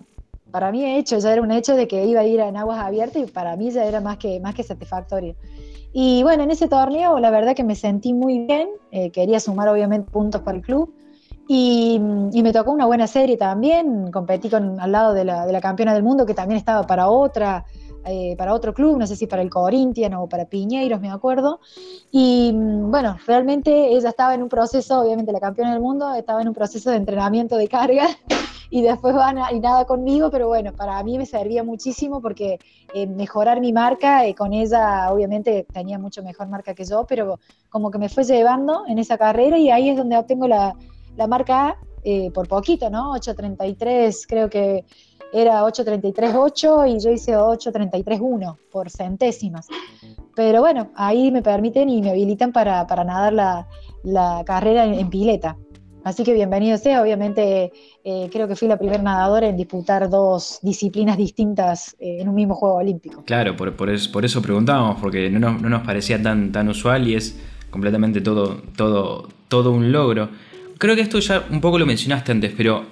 para mí hecho, ya era un hecho de que iba a ir en aguas abiertas y para mí ya era más que, más que satisfactorio. Y bueno, en ese torneo la verdad que me sentí muy bien, eh, quería sumar obviamente puntos para el club y, me tocó una buena serie también, competí con, al lado de la, de la campeona del mundo que también estaba para otra, eh, para otro club, no sé si para el Corinthians o para Piñeiros, me acuerdo. Y mm, bueno, realmente ella estaba en un proceso, obviamente la campeona del mundo, estaba en un proceso de entrenamiento de carga y después van y nada conmigo, pero bueno, para mí me servía muchísimo porque eh, mejorar mi marca, eh, con ella obviamente tenía mucho mejor marca que yo, pero como que me fue llevando en esa carrera y ahí es donde obtengo la, la marca A por poquito, ¿no? 8.33 creo que era 8.33.8 y yo hice 8.33.1 por centésimas. Pero bueno, ahí me permiten y me habilitan para, nadar la, carrera en, pileta. Así que bienvenido sea, obviamente eh, creo que fui la primera nadadora en disputar dos disciplinas distintas eh, en un mismo Juego Olímpico. Claro, por, por eso preguntábamos, porque no nos, no nos, parecía tan, tan usual y es completamente todo, todo, todo un logro. Creo que esto ya un poco lo mencionaste antes, pero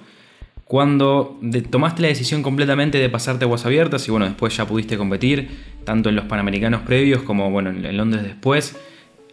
cuando tomaste la decisión completamente de pasarte aguas abiertas y bueno, después ya pudiste competir, tanto en los Panamericanos previos como bueno, en Londres después,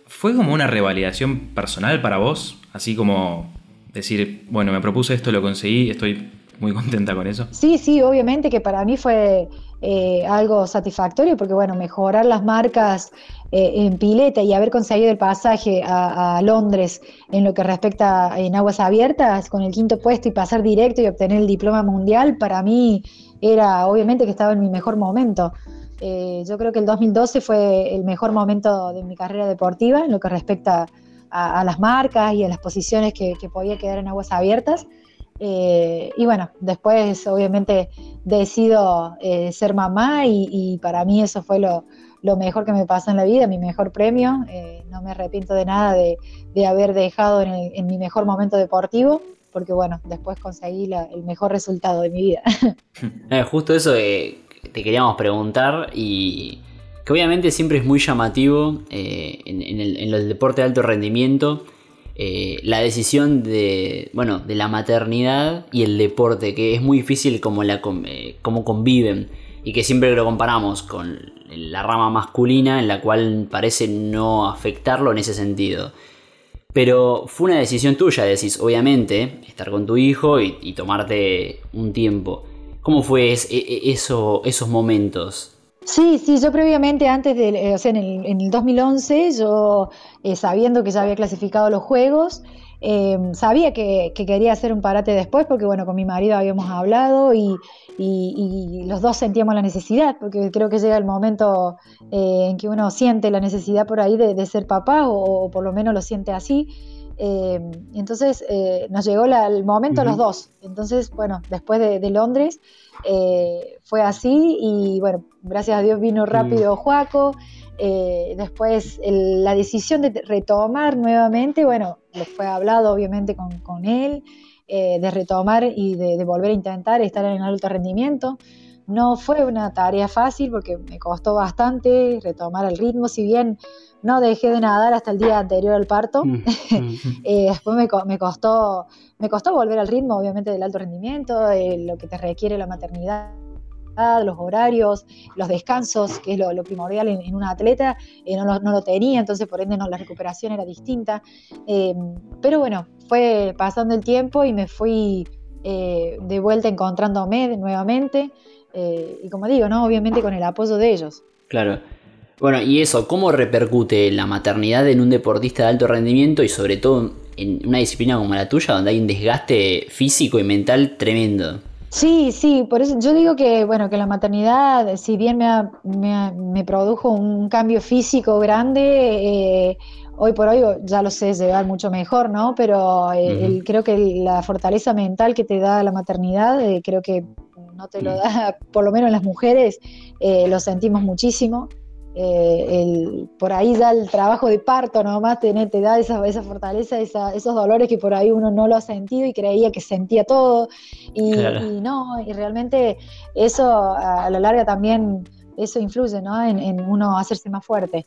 ¿fue como una revalidación personal para vos? Así como decir, bueno, me propuse esto, lo conseguí, estoy muy contenta con eso. Sí, sí, obviamente que para mí fue eh, algo satisfactorio porque, bueno, mejorar las marcas eh, en pileta y haber conseguido el pasaje a, Londres en lo que respecta en aguas abiertas con el quinto puesto y pasar directo y obtener el diploma mundial, para mí era obviamente que estaba en mi mejor momento. Eh, yo creo que el 2012 fue el mejor momento de mi carrera deportiva en lo que respecta a, las marcas y a las posiciones que, podía quedar en aguas abiertas. Eh, y bueno, después obviamente decido ser mamá y, para mí eso fue lo, mejor que me pasó en la vida, mi mejor premio. Eh, no me arrepiento de nada de, haber dejado en, mi mejor momento deportivo, porque bueno, después conseguí el mejor resultado de mi vida. Justo eso te queríamos preguntar y que obviamente siempre es muy llamativo en, el, en el deporte de alto rendimiento eh, la decisión de, bueno, de la maternidad y el deporte, que es muy difícil como, la, eh, como conviven y que siempre lo comparamos con la rama masculina en la cual parece no afectarlo en ese sentido. Pero fue una decisión tuya, decís, obviamente, estar con tu hijo y, tomarte un tiempo. ¿Cómo fue e, e, eso, esos momentos? Sí, sí, yo previamente, antes de, eh, o sea, en el, en el 2011, yo eh, sabiendo que ya había clasificado los juegos, em, sabía que, quería hacer un parate después, porque bueno, con mi marido habíamos hablado y, los dos sentíamos la necesidad, porque creo que llega el momento eh, en que uno siente la necesidad por ahí de, ser papá, o, por lo menos lo siente así. Em, entonces nos llegó el momento los dos. Entonces, bueno, después de Londres, eh, fue así y bueno, gracias a Dios vino mm. rápido Juaco. Eh, después la decisión de retomar nuevamente, bueno, lo fue hablado obviamente con, él, eh, de retomar y de, volver a intentar estar en alto rendimiento. No fue una tarea fácil porque me costó bastante retomar el ritmo, si bien no dejé de nadar hasta el día anterior al parto. Mm, mm, después me, costó me costó volver al ritmo, obviamente, del alto rendimiento, de lo que te requiere la maternidad los horarios, los descansos, que es lo, primordial en, un atleta, eh, no, lo, tenía, entonces por ende no, la recuperación era distinta. Eh, pero bueno, fue pasando el tiempo y me fui eh, de vuelta encontrándome nuevamente, y como digo, ¿no? obviamente con el apoyo de ellos. Claro. Bueno, y eso, ¿cómo repercute la maternidad en un deportista de alto rendimiento y sobre todo en una disciplina como la tuya, donde hay un desgaste físico y mental tremendo. Sí, sí, por eso yo digo que, bueno, que la maternidad, si bien me, produjo un cambio físico grande, eh, hoy por hoy ya lo sé llevar mucho mejor, ¿no? Pero eh, creo que la fortaleza mental que te da la maternidad, eh, creo que no te lo da, por lo menos las mujeres, lo sentimos muchísimo. Eh, el, por ahí ya el trabajo de parto nomás te, te da esa, esa fortaleza, esos dolores que por ahí uno no lo ha sentido y creía que sentía todo. Y, no, y realmente eso a la larga también, eso influye ¿no? en, uno hacerse más fuerte.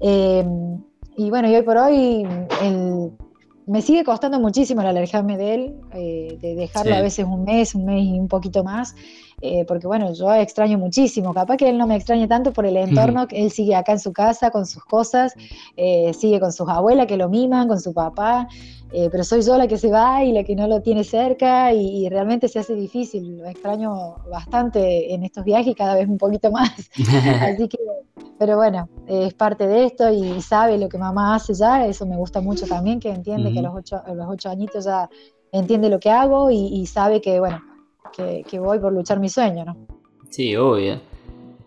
Eh, y bueno, y hoy por hoy me sigue costando muchísimo el alejarme de él, eh, de dejarlo a veces un mes, un mes y un poquito más. Eh, porque bueno, yo extraño muchísimo, capaz que él no me extrañe tanto por el entorno, que él sigue acá en su casa con sus cosas, eh, sigue con sus abuelas que lo miman, con su papá, eh, pero soy yo la que se va y la que no lo tiene cerca y, realmente se hace difícil, lo extraño bastante en estos viajes y cada vez un poquito más, así que, pero bueno, es parte de esto y sabe lo que mamá hace ya, eso me gusta mucho también, que entiende que a los ocho, a los ocho añitos ya entiende lo que hago y, sabe que, bueno, que, voy por luchar mi sueño, ¿no? Sí, obvio.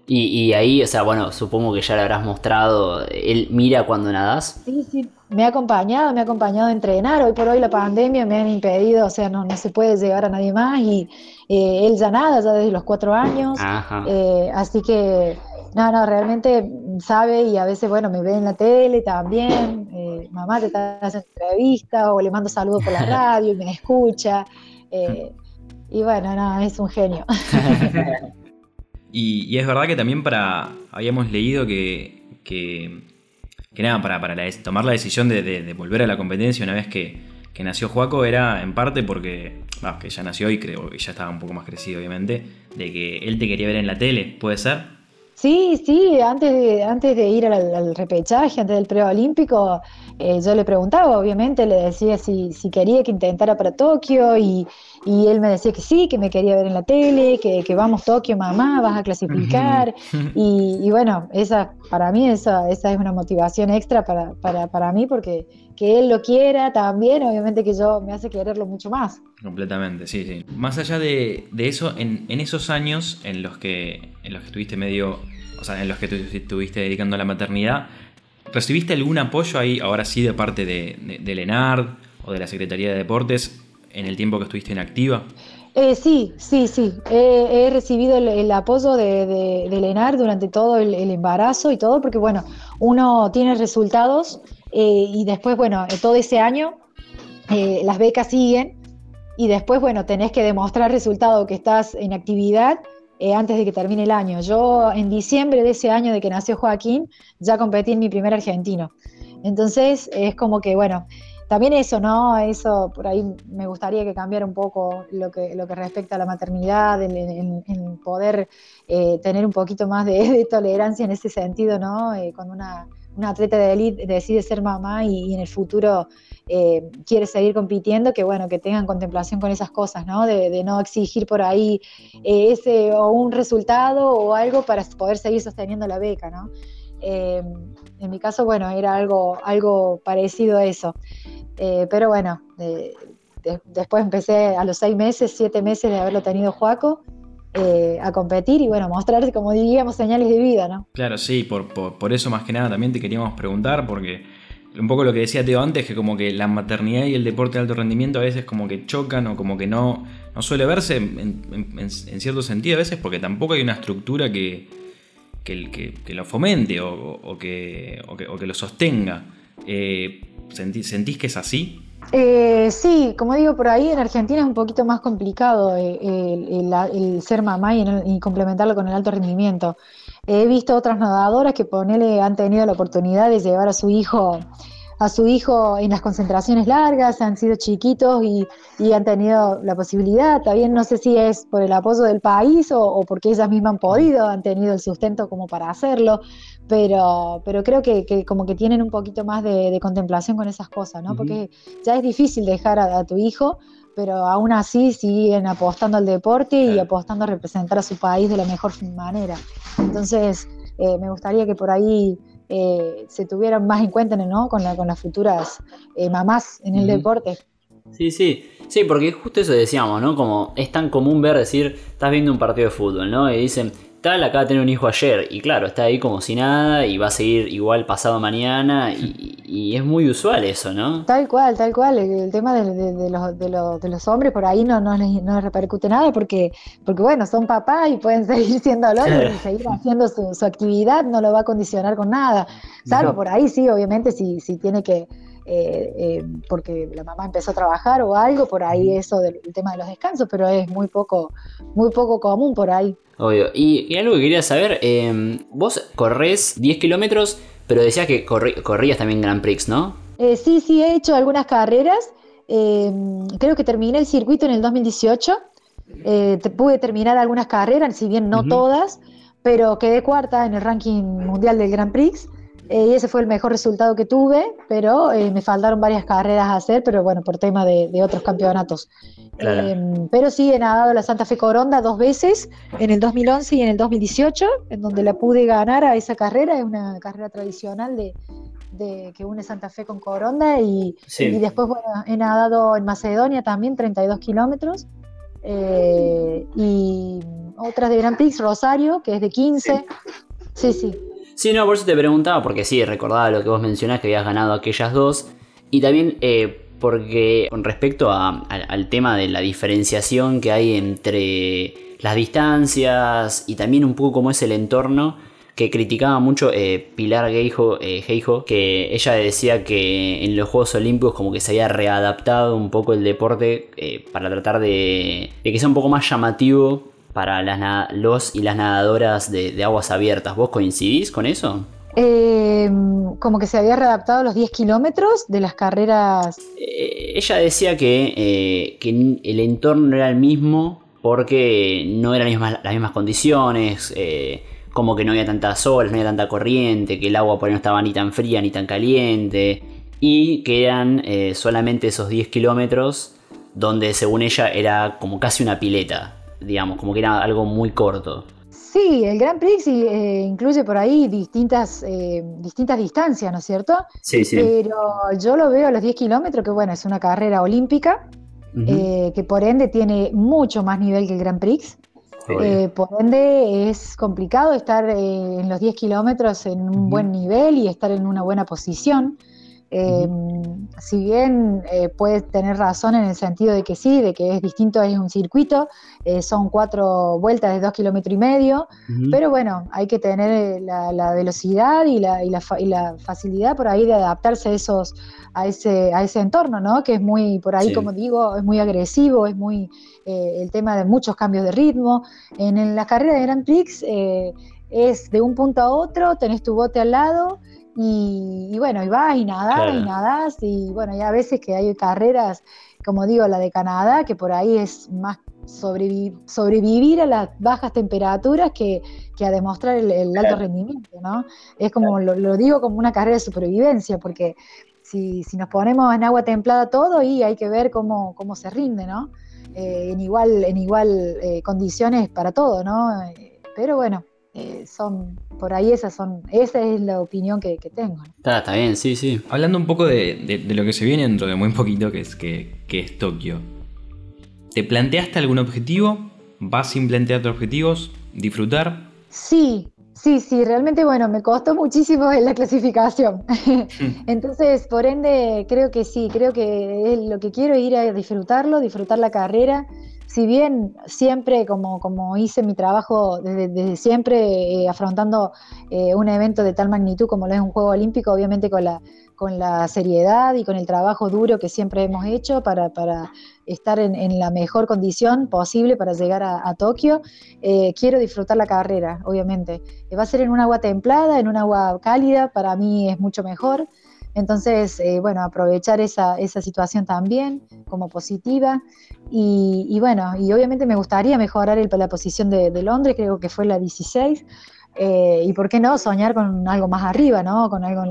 Y, ahí, o sea, bueno, supongo que ya le habrás mostrado, él mira cuando nadas. Sí, sí, me ha acompañado, me ha acompañado a entrenar. Hoy por hoy la pandemia me han impedido, o sea, no, no se puede llevar a nadie más y eh, él ya nada, ya desde los cuatro años. Eh, así que, no, no, realmente sabe y a veces, bueno, me ve en la tele también. Eh, mamá te está haciendo entrevista o le mando saludos por la radio y me escucha. Y bueno, no, es un genio. y, es verdad que también para, habíamos leído que, que, nada, para, para tomar la decisión de, volver a la competencia una vez que, nació Juaco era en parte porque, que ya nació y creo que ya estaba un poco más crecido obviamente, de que él te quería ver en la tele, ¿puede ser? Sí, sí, antes de, antes de ir al, repechaje, antes del preolímpico, eh, yo le preguntaba, obviamente, le decía si, si quería que intentara para Tokio y, y, él me decía que sí, que me quería ver en la tele, que, que vamos Tokio, mamá, vas a clasificar. y, y, bueno, esa, para mí esa, esa es una motivación extra para, para, para mí porque que él lo quiera también, obviamente que yo me hace quererlo mucho más. Completamente, sí, sí. Más allá de, eso, en, esos años en los que en los que estuviste medio, o sea, en los que estuviste dedicando a la maternidad, ¿recibiste algún apoyo ahí, ahora sí, de parte de, de, Lenard o de la Secretaría de Deportes en el tiempo que estuviste inactiva? Eh, sí, sí, sí. he recibido el, apoyo de, de, Lenard durante todo el, el, embarazo y todo, porque bueno, uno tiene resultados eh, y después, bueno, eh, todo ese año eh, las becas siguen y después, bueno, tenés que demostrar resultado que estás en actividad antes de que termine el año. Yo en diciembre de ese año de que nació Joaquín ya competí en mi primer argentino. Entonces es como que, bueno, también eso, ¿no? Eso por ahí me gustaría que cambiara un poco lo que, lo que respecta a la maternidad, en, poder tener un poquito más de, tolerancia en ese sentido, ¿no? cuando una una atleta de élite decide ser mamá y, en el futuro eh, quiere seguir compitiendo, que bueno, que tengan contemplación con esas cosas, ¿no? De, no exigir por ahí eh, ese o un resultado o algo para poder seguir sosteniendo la beca, ¿no? Eh, en mi caso, bueno, era algo, algo parecido a eso. pero bueno, después empecé a los seis meses, siete meses de haberlo tenido Juaco, eh, a competir y bueno, mostrar, como diríamos, señales de vida, ¿no? Claro, sí, por, por, eso más que nada también te queríamos preguntar, porque un poco lo que decía Teo antes, que como que la maternidad y el deporte de alto rendimiento a veces como que chocan o como que no, no suele verse en, cierto sentido a veces porque tampoco hay una estructura que, que, lo fomente o, que, que, lo sostenga. Eh, ¿Sentís que es así? Eh, sí, como digo, por ahí en Argentina es un poquito más complicado eh, el, ser mamá y, complementarlo con el alto rendimiento. He visto otras nadadoras que ponele, han tenido la oportunidad de llevar a su hijo a su hijo en las concentraciones largas, han sido chiquitos y, han tenido la posibilidad, también no sé si es por el apoyo del país o, porque ellas mismas han podido, han tenido el sustento como para hacerlo, pero, pero creo que, como que tienen un poquito más de, contemplación con esas cosas, ¿no? Porque ya es difícil dejar a, tu hijo, pero aún así siguen apostando al deporte y apostando a representar a su país de la mejor manera. Entonces, eh, me gustaría que por ahí eh, se tuvieran más en cuenta ¿no? con, la, con las futuras eh, mamás en el deporte. Sí, sí, sí, porque justo eso decíamos, ¿no? Como es tan común ver decir, estás viendo un partido de fútbol, ¿no? Y dicen, tal, acaba de tener un hijo ayer, y claro, está ahí como si nada, y va a seguir igual pasado mañana, y, es muy usual eso, ¿no? Tal cual, tal cual, el, tema de, los, de, los, hombres por ahí no, no, les, repercute nada, porque, porque bueno, son papás y pueden seguir siendo y seguir haciendo su, actividad, no lo va a condicionar con nada, salvo por ahí sí, obviamente, si, si tiene que eh, eh, porque la mamá empezó a trabajar o algo, por ahí eso del tema de los descansos, pero es muy poco, muy poco común por ahí. Obvio. Y, algo que quería saber, em, vos corres 10 kilómetros, pero decías que corrías también Grand Prix, ¿no? Eh, sí, sí, he hecho algunas carreras. Em, creo que terminé el circuito en el 2018. Eh, pude terminar algunas carreras, si bien no todas, pero quedé cuarta en el ranking mundial del Grand Prix. Eh, y ese fue el mejor resultado que tuve, pero eh, me faltaron varias carreras a hacer, pero bueno, por tema de, otros campeonatos. Em, pero sí, he nadado la Santa Fe Coronda dos veces, en el 2011 y en el 2018, en donde la pude ganar a esa carrera, es una carrera tradicional de, que une Santa Fe con Coronda, y, y después bueno, he nadado en Macedonia también, 32 kilómetros, eh, y otras de Grand Prix, Rosario, que es de 15. Sí, sí. Sí, no, por eso te preguntaba, porque sí, recordaba lo que vos mencionás, que habías ganado aquellas dos. Y también eh, porque con respecto al tema de la diferenciación que hay entre las distancias y también un poco cómo es el entorno, que criticaba mucho eh, Pilar Geijo, eh, que ella decía que en los Juegos Olímpicos como que se había readaptado un poco el deporte para tratar de, de que sea un poco más llamativo para las, los y las nadadoras de, aguas abiertas. ¿Vos coincidís con eso? Eh, como que se había readaptado los 10 kilómetros de las carreras. Eh, ella decía que, eh, que, el entorno no era el mismo porque no eran las mismas, condiciones, como que no había tantas olas, no había tanta corriente, que el agua por ahí no estaba ni tan fría ni tan caliente, y que eran solamente esos 10 kilómetros donde según ella era como casi una pileta digamos, como que era algo muy corto. Sí, el Grand Prix eh, incluye por ahí distintas, eh, distintas distancias, ¿no es cierto? Sí, sí. Pero yo lo veo a los 10 kilómetros, que bueno, es una carrera olímpica, eh, que por ende tiene mucho más nivel que el Grand Prix. por ende es complicado estar en los 10 kilómetros en un buen nivel y estar en una buena posición. Em, si bien eh, puedes tener razón en el sentido de que sí, de que es distinto, es un circuito, eh, son cuatro vueltas de dos kilómetros y medio, pero bueno, hay que tener eh, la, velocidad y la, y, la, facilidad por ahí de adaptarse a, esos, a, ese, a ese entorno, ¿no? Que es muy, por ahí, como digo, es muy agresivo, es muy el tema de muchos cambios de ritmo. En, en la carrera de Grand Prix es de un punto a otro, tenés tu bote al lado y, bueno, y vas y nadás y nadás, y bueno, y a veces que hay carreras, como digo, la de Canadá, que por ahí es más sobrevivir a las bajas temperaturas que, a demostrar el, alto rendimiento, ¿no? Es como, lo, digo como una carrera de supervivencia, porque si, nos ponemos en agua templada todo, y hay que ver cómo, cómo se rinde, ¿no? Eh, en igual, en igual eh, condiciones para todo, ¿no? Eh, pero bueno, eh, son, por ahí esas son, esa es la opinión que, tengo. Está, está, bien, sí, sí. Hablando un poco de, lo que se viene dentro de muy poquito, que es, que, es Tokio. ¿Te planteaste algún objetivo? ¿Vas sin plantearte objetivos? ¿Disfrutar? Sí, Sí, sí, realmente bueno, me costó muchísimo en la clasificación. Entonces, por ende, creo que sí, creo que lo que quiero es ir a disfrutarlo, disfrutar la carrera, si bien siempre, como, como hice mi trabajo desde, siempre, eh, afrontando eh, un evento de tal magnitud como lo es un Juego Olímpico, obviamente con la, con la seriedad y con el trabajo duro que siempre hemos hecho para, estar en, la mejor condición posible para llegar a, Tokio, eh, quiero disfrutar la carrera, obviamente. Va a ser en un agua templada, en un agua cálida, para mí es mucho mejor. Entonces, eh, bueno, aprovechar esa, situación también como positiva. Y, bueno, y obviamente me gustaría mejorar la posición de, Londres, creo que fue la 16. Eh, y por qué no soñar con algo más arriba, ¿no? Con algo,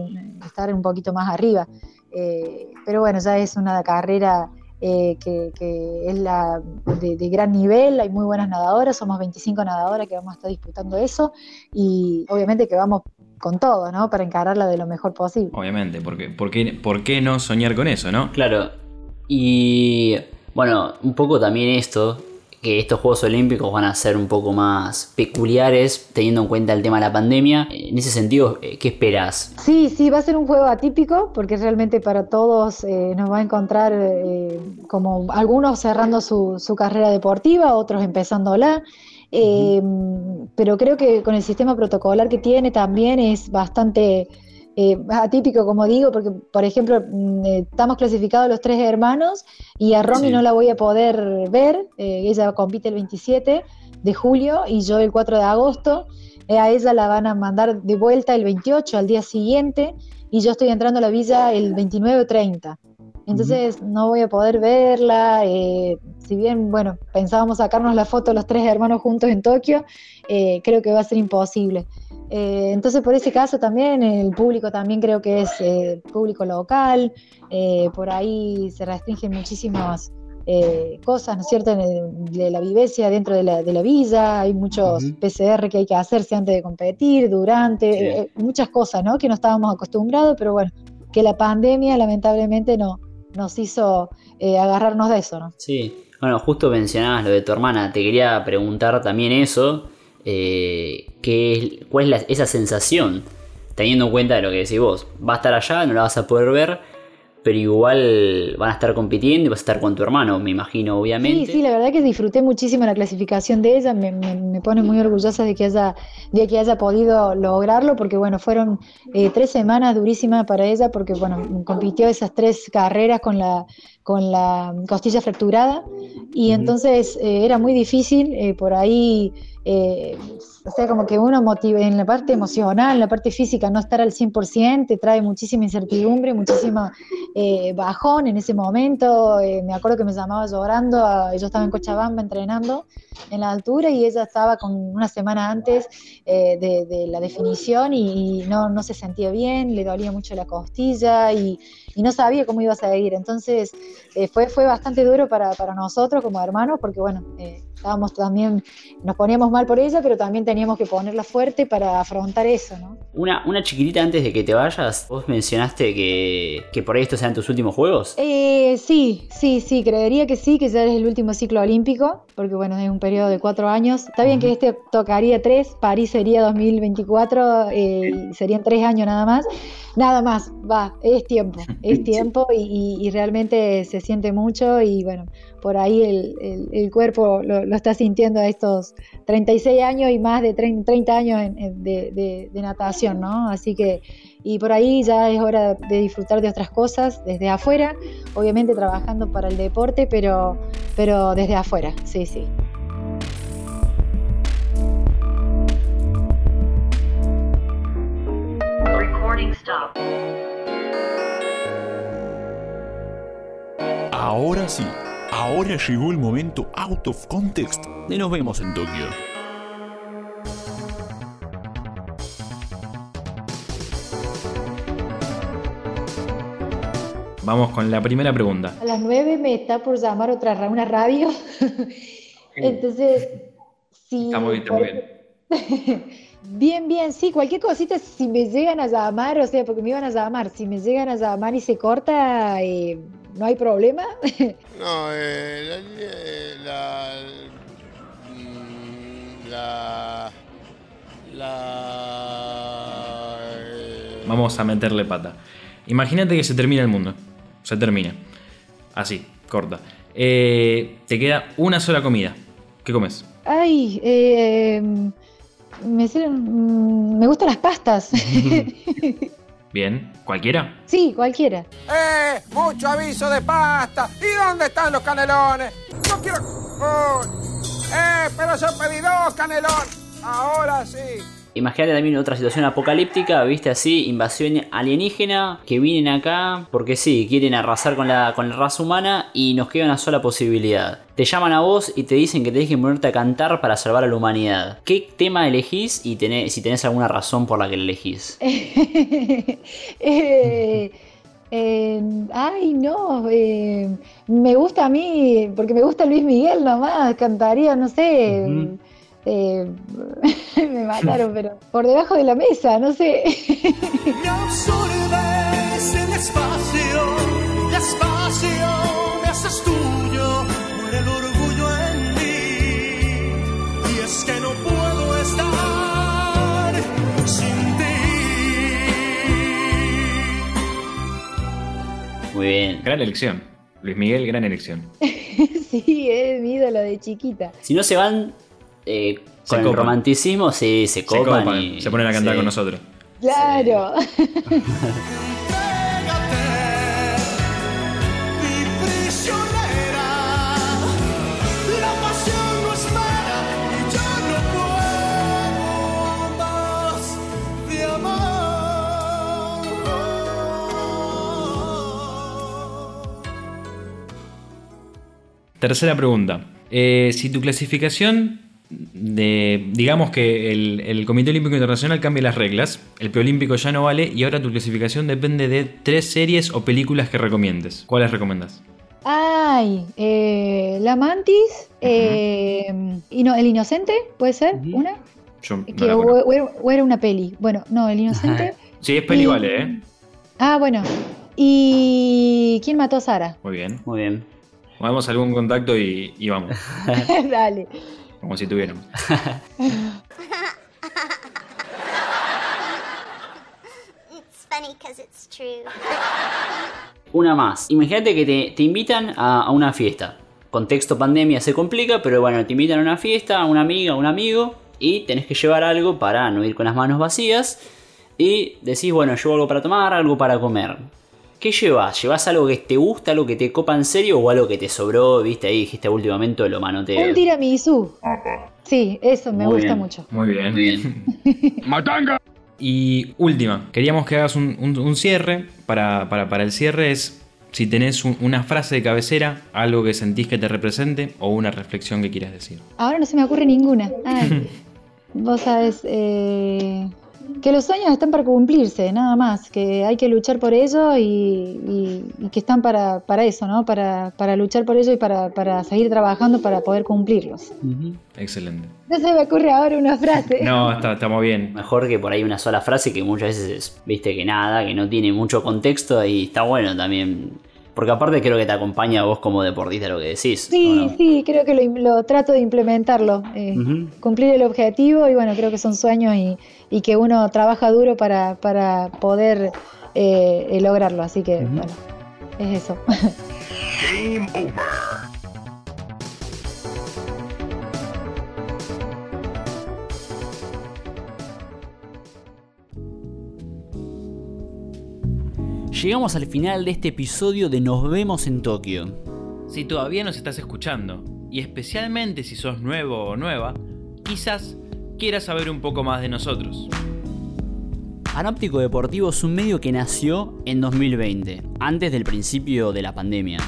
estar un poquito más arriba. Eh, pero bueno, ya es una carrera que, es la de, de, gran nivel, hay muy buenas nadadoras, somos 25 nadadoras que vamos a estar disputando eso y obviamente que vamos con todo, ¿no? Para encararla de lo mejor posible. Obviamente, porque ¿por qué, ¿por qué no soñar con eso, no? Claro. Y bueno, un poco también esto, que estos Juegos Olímpicos van a ser un poco más peculiares teniendo en cuenta el tema de la pandemia. En ese sentido, eh, ¿qué esperas? Sí, sí, va a ser un juego atípico porque realmente para todos eh, nos va a encontrar eh, como algunos cerrando su, su carrera deportiva, otros empezándola. Em, pero creo que con el sistema protocolar que tiene también es bastante eh, atípico, como digo, porque, por ejemplo, mm, eh, estamos clasificados los tres hermanos y a Romy no la voy a poder ver, eh, ella compite el 27 de julio y yo el 4 de agosto. a ella la van a mandar de vuelta el 28 al día siguiente y yo estoy entrando a la villa el 29 o 30. Entonces no voy a poder verla. eh, si bien, bueno, pensábamos sacarnos la foto los tres hermanos juntos en Tokio, eh, creo que va a ser imposible. Eh, entonces, por ese caso también, el público también creo que es público local, por ahí se restringen muchísimas cosas, ¿no es cierto?, en el- de la vivencia dentro de la, de la villa, hay muchos. PCR que hay que hacerse antes de competir, durante, Sí. muchas cosas, ¿no?, que no estábamos acostumbrados, pero bueno, que la pandemia lamentablemente no, nos hizo eh, agarrarnos de eso, ¿no? Sí, bueno, justo mencionabas lo de tu hermana, te quería preguntar también eso, eh, ¿qué ¿cuál es la- esa sensación? Teniendo en cuenta de lo que decís vos, va a estar allá, no la vas a poder ver, pero igual van a estar compitiendo y vas a estar con tu hermano, me imagino, obviamente. Sí, sí, la verdad que disfruté muchísimo la clasificación de ella, me, me- me pone muy orgullosa de que haya, de que haya podido lograrlo, porque bueno, fueron eh, tres semanas durísimas para ella, porque bueno, compitió esas tres carreras con la, con la costilla fracturada, y entonces eh, era muy difícil, eh, por ahí, eh, o sea, como que uno motiva en la parte emocional, en la parte física, no estar al 100%, te trae muchísima incertidumbre, muchísima eh, bajón en ese momento. eh, me acuerdo que me llamaba llorando. a- yo estaba en Cochabamba entrenando en la altura y ella estaba con una semana antes eh, de, de la definición y, y no, no se sentía bien, le dolía mucho la costilla y, y no sabía cómo iba a seguir. Entonces eh, fue, fue bastante duro para, para nosotros como hermanos porque, bueno, eh, estábamos también, nos poníamos mal por ella, pero también teníamos que ponerla fuerte para afrontar eso, ¿no? Una, una chiquitita antes de que te vayas, vos mencionaste que, que por ahí estos sean tus últimos juegos. Eh, sí, sí, sí, creería que sí, que ya es el último ciclo olímpico, porque bueno, es un periodo de cuatro años. Está bien que este tocaría tres, París sería 2024, eh, serían tres años nada más. Nada más, va, es tiempo, es tiempo y, y- y realmente se siente mucho y bueno, por ahí el, el- el cuerpo lo, lo está sintiendo a estos 36 años y más de 30, 30 años en- en- de, de- de natación, ¿no? Así que, y por ahí ya es hora de disfrutar de otras cosas desde afuera, obviamente trabajando para el deporte, pero, pero desde afuera, sí, sí. Ahora sí, ahora llegó el momento out of context de Nos vemos en Tokio. Vamos con la primera pregunta. A las 9 me está por llamar otra ra- una radio, entonces, sí. Está muy, está muy bien. Bien, bien, sí, cualquier cosita, si me llegan a llamar, o sea, porque me iban a llamar, si me llegan a llamar y se corta, eh, no hay problema. No, eh, la, eh, la, mm, la, la, eh, Vamos a meterle pata. Imagínate que se termina el mundo. Se termina. Así, corta. Eh, te queda una sola comida. ¿Qué comes? Ay, eh, me, sirven- mm, me gustan las pastas. Bien. ¿Cualquiera? sí, cualquiera. ¡Eh! ¡Mucho aviso de pasta! ¿Y dónde están los canelones? ¡No quiero! ¡Oh! ¡Eh! ¡Pero yo pedí dos canelones! ¡Ahora sí! Imagínate también otra situación apocalíptica, viste así, invasión alienígena, que vienen acá porque sí, quieren arrasar con la, con la raza humana y nos queda una sola posibilidad. Te llaman a vos y te dicen que tenés que ponerte a cantar para salvar a la humanidad. ¿Qué tema elegís y tenés, si tenés alguna razón por la que elegís? Eh, eh, ay, no, eh, me gusta a mí, porque me gusta Luis Miguel nomás, cantaría, no sé. Ujú. Eh, me mataron, pero por debajo de la mesa, no sé. Me absorbes el espacio, el espacio me haces tuyo, muere el orgullo en mí. Y es que no puedo estar sin ti. Muy bien. Gran elección. Luis Miguel, gran elección. sí, es mi ídolo de chiquita. Si no se van eh, Se con el copan. romanticismo, sí, se Se copan. copan, y- se ponen a cantar sí. con nosotros. Claro. Tercera pregunta. Eh, si tu clasificación de. Digamos que el, el Comité Olímpico Internacional cambia las reglas, el preolímpico ya no vale y ahora tu clasificación depende de tres series o películas que recomiendes. ¿Cuáles recomiendas? Ay, eh, la mantis, eh, y no, el inocente, ¿puede ser? ¿Una? Yo no Que- la o, era, o era una peli. Bueno, no, el inocente. Sí, es peli, Y- vale, ¿eh? Ah, bueno. ¿Y quién mató a Sara? Muy bien. Muy bien. Hagamos algún contacto y, y vamos. Dale. Como si tuviéramos. It's funny because it's true. Una más. Imagínate que te, te invitan a, a una fiesta. Contexto pandemia se complica, pero bueno, te invitan a una fiesta, a una amiga, a un amigo, y tenés que llevar algo para no ir con las manos vacías. Y decís, bueno, llevo algo para tomar, algo para comer. ¿Qué llevas? ¿Llevas algo que te gusta, algo que te copa en serio o algo que te sobró, viste ahí, dijiste últimamente lo manoteo? Un tiramisú. Sí, eso me Muy gusta bien. mucho. Muy bien. Muy bien. ¡Matanga! Y última, queríamos que hagas un, un- un cierre. Para, para- para el cierre es si tenés un- una frase de cabecera, algo que sentís que te represente o una reflexión que quieras decir. Ahora no se me ocurre ninguna. Ay, vos sabés, eh, que los sueños están para cumplirse, nada más, que hay que luchar por ello y, y- y que están para, para eso, ¿no? Para, para luchar por ello y para, para seguir trabajando para poder cumplirlos. Excelente. No se me ocurre ahora una frase. No, está, estamos bien. Mejor que por ahí una sola frase que muchas veces es, viste que nada, que no tiene mucho contexto y está bueno también. Porque aparte creo que te acompaña a vos como deportista lo que decís. Sí, sí, creo que lo, lo trato de implementarlo, eh, cumplir el objetivo y bueno, creo que son sueños y, y que uno trabaja duro para, para poder eh, eh, lograrlo, así que bueno, es eso. Game over. Llegamos al final de este episodio de Nos vemos en Tokio. Si todavía nos estás escuchando, y especialmente si sos nuevo o nueva, quizás quieras saber un poco más de nosotros. Panóptico Deportivo es un medio que nació en 2020, antes del principio de la pandemia.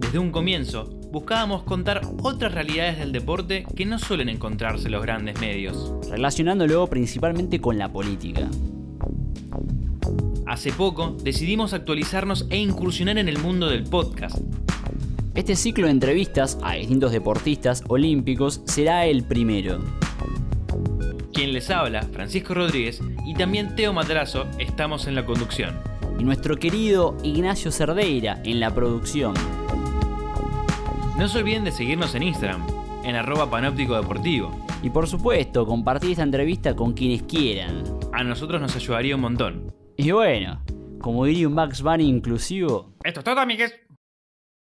Desde un comienzo, buscábamos contar otras realidades del deporte que no suelen encontrarse en los grandes medios. relacionándolo principalmente con la política. Hace poco decidimos actualizarnos e incursionar en el mundo del podcast. Este ciclo de entrevistas a distintos deportistas olímpicos será el primero. Quien les habla, Francisco Rodríguez, y también Teo Matrazo, estamos en la conducción. Y nuestro querido Ignacio Cerdeira en la producción. No se olviden de seguirnos en Instagram, en arroba panóptico deportivo. Y por supuesto, compartir esta entrevista con quienes quieran. A nosotros nos ayudaría un montón. Y bueno, como diría un Max Bunny inclusivo, Esto es todo, amigues.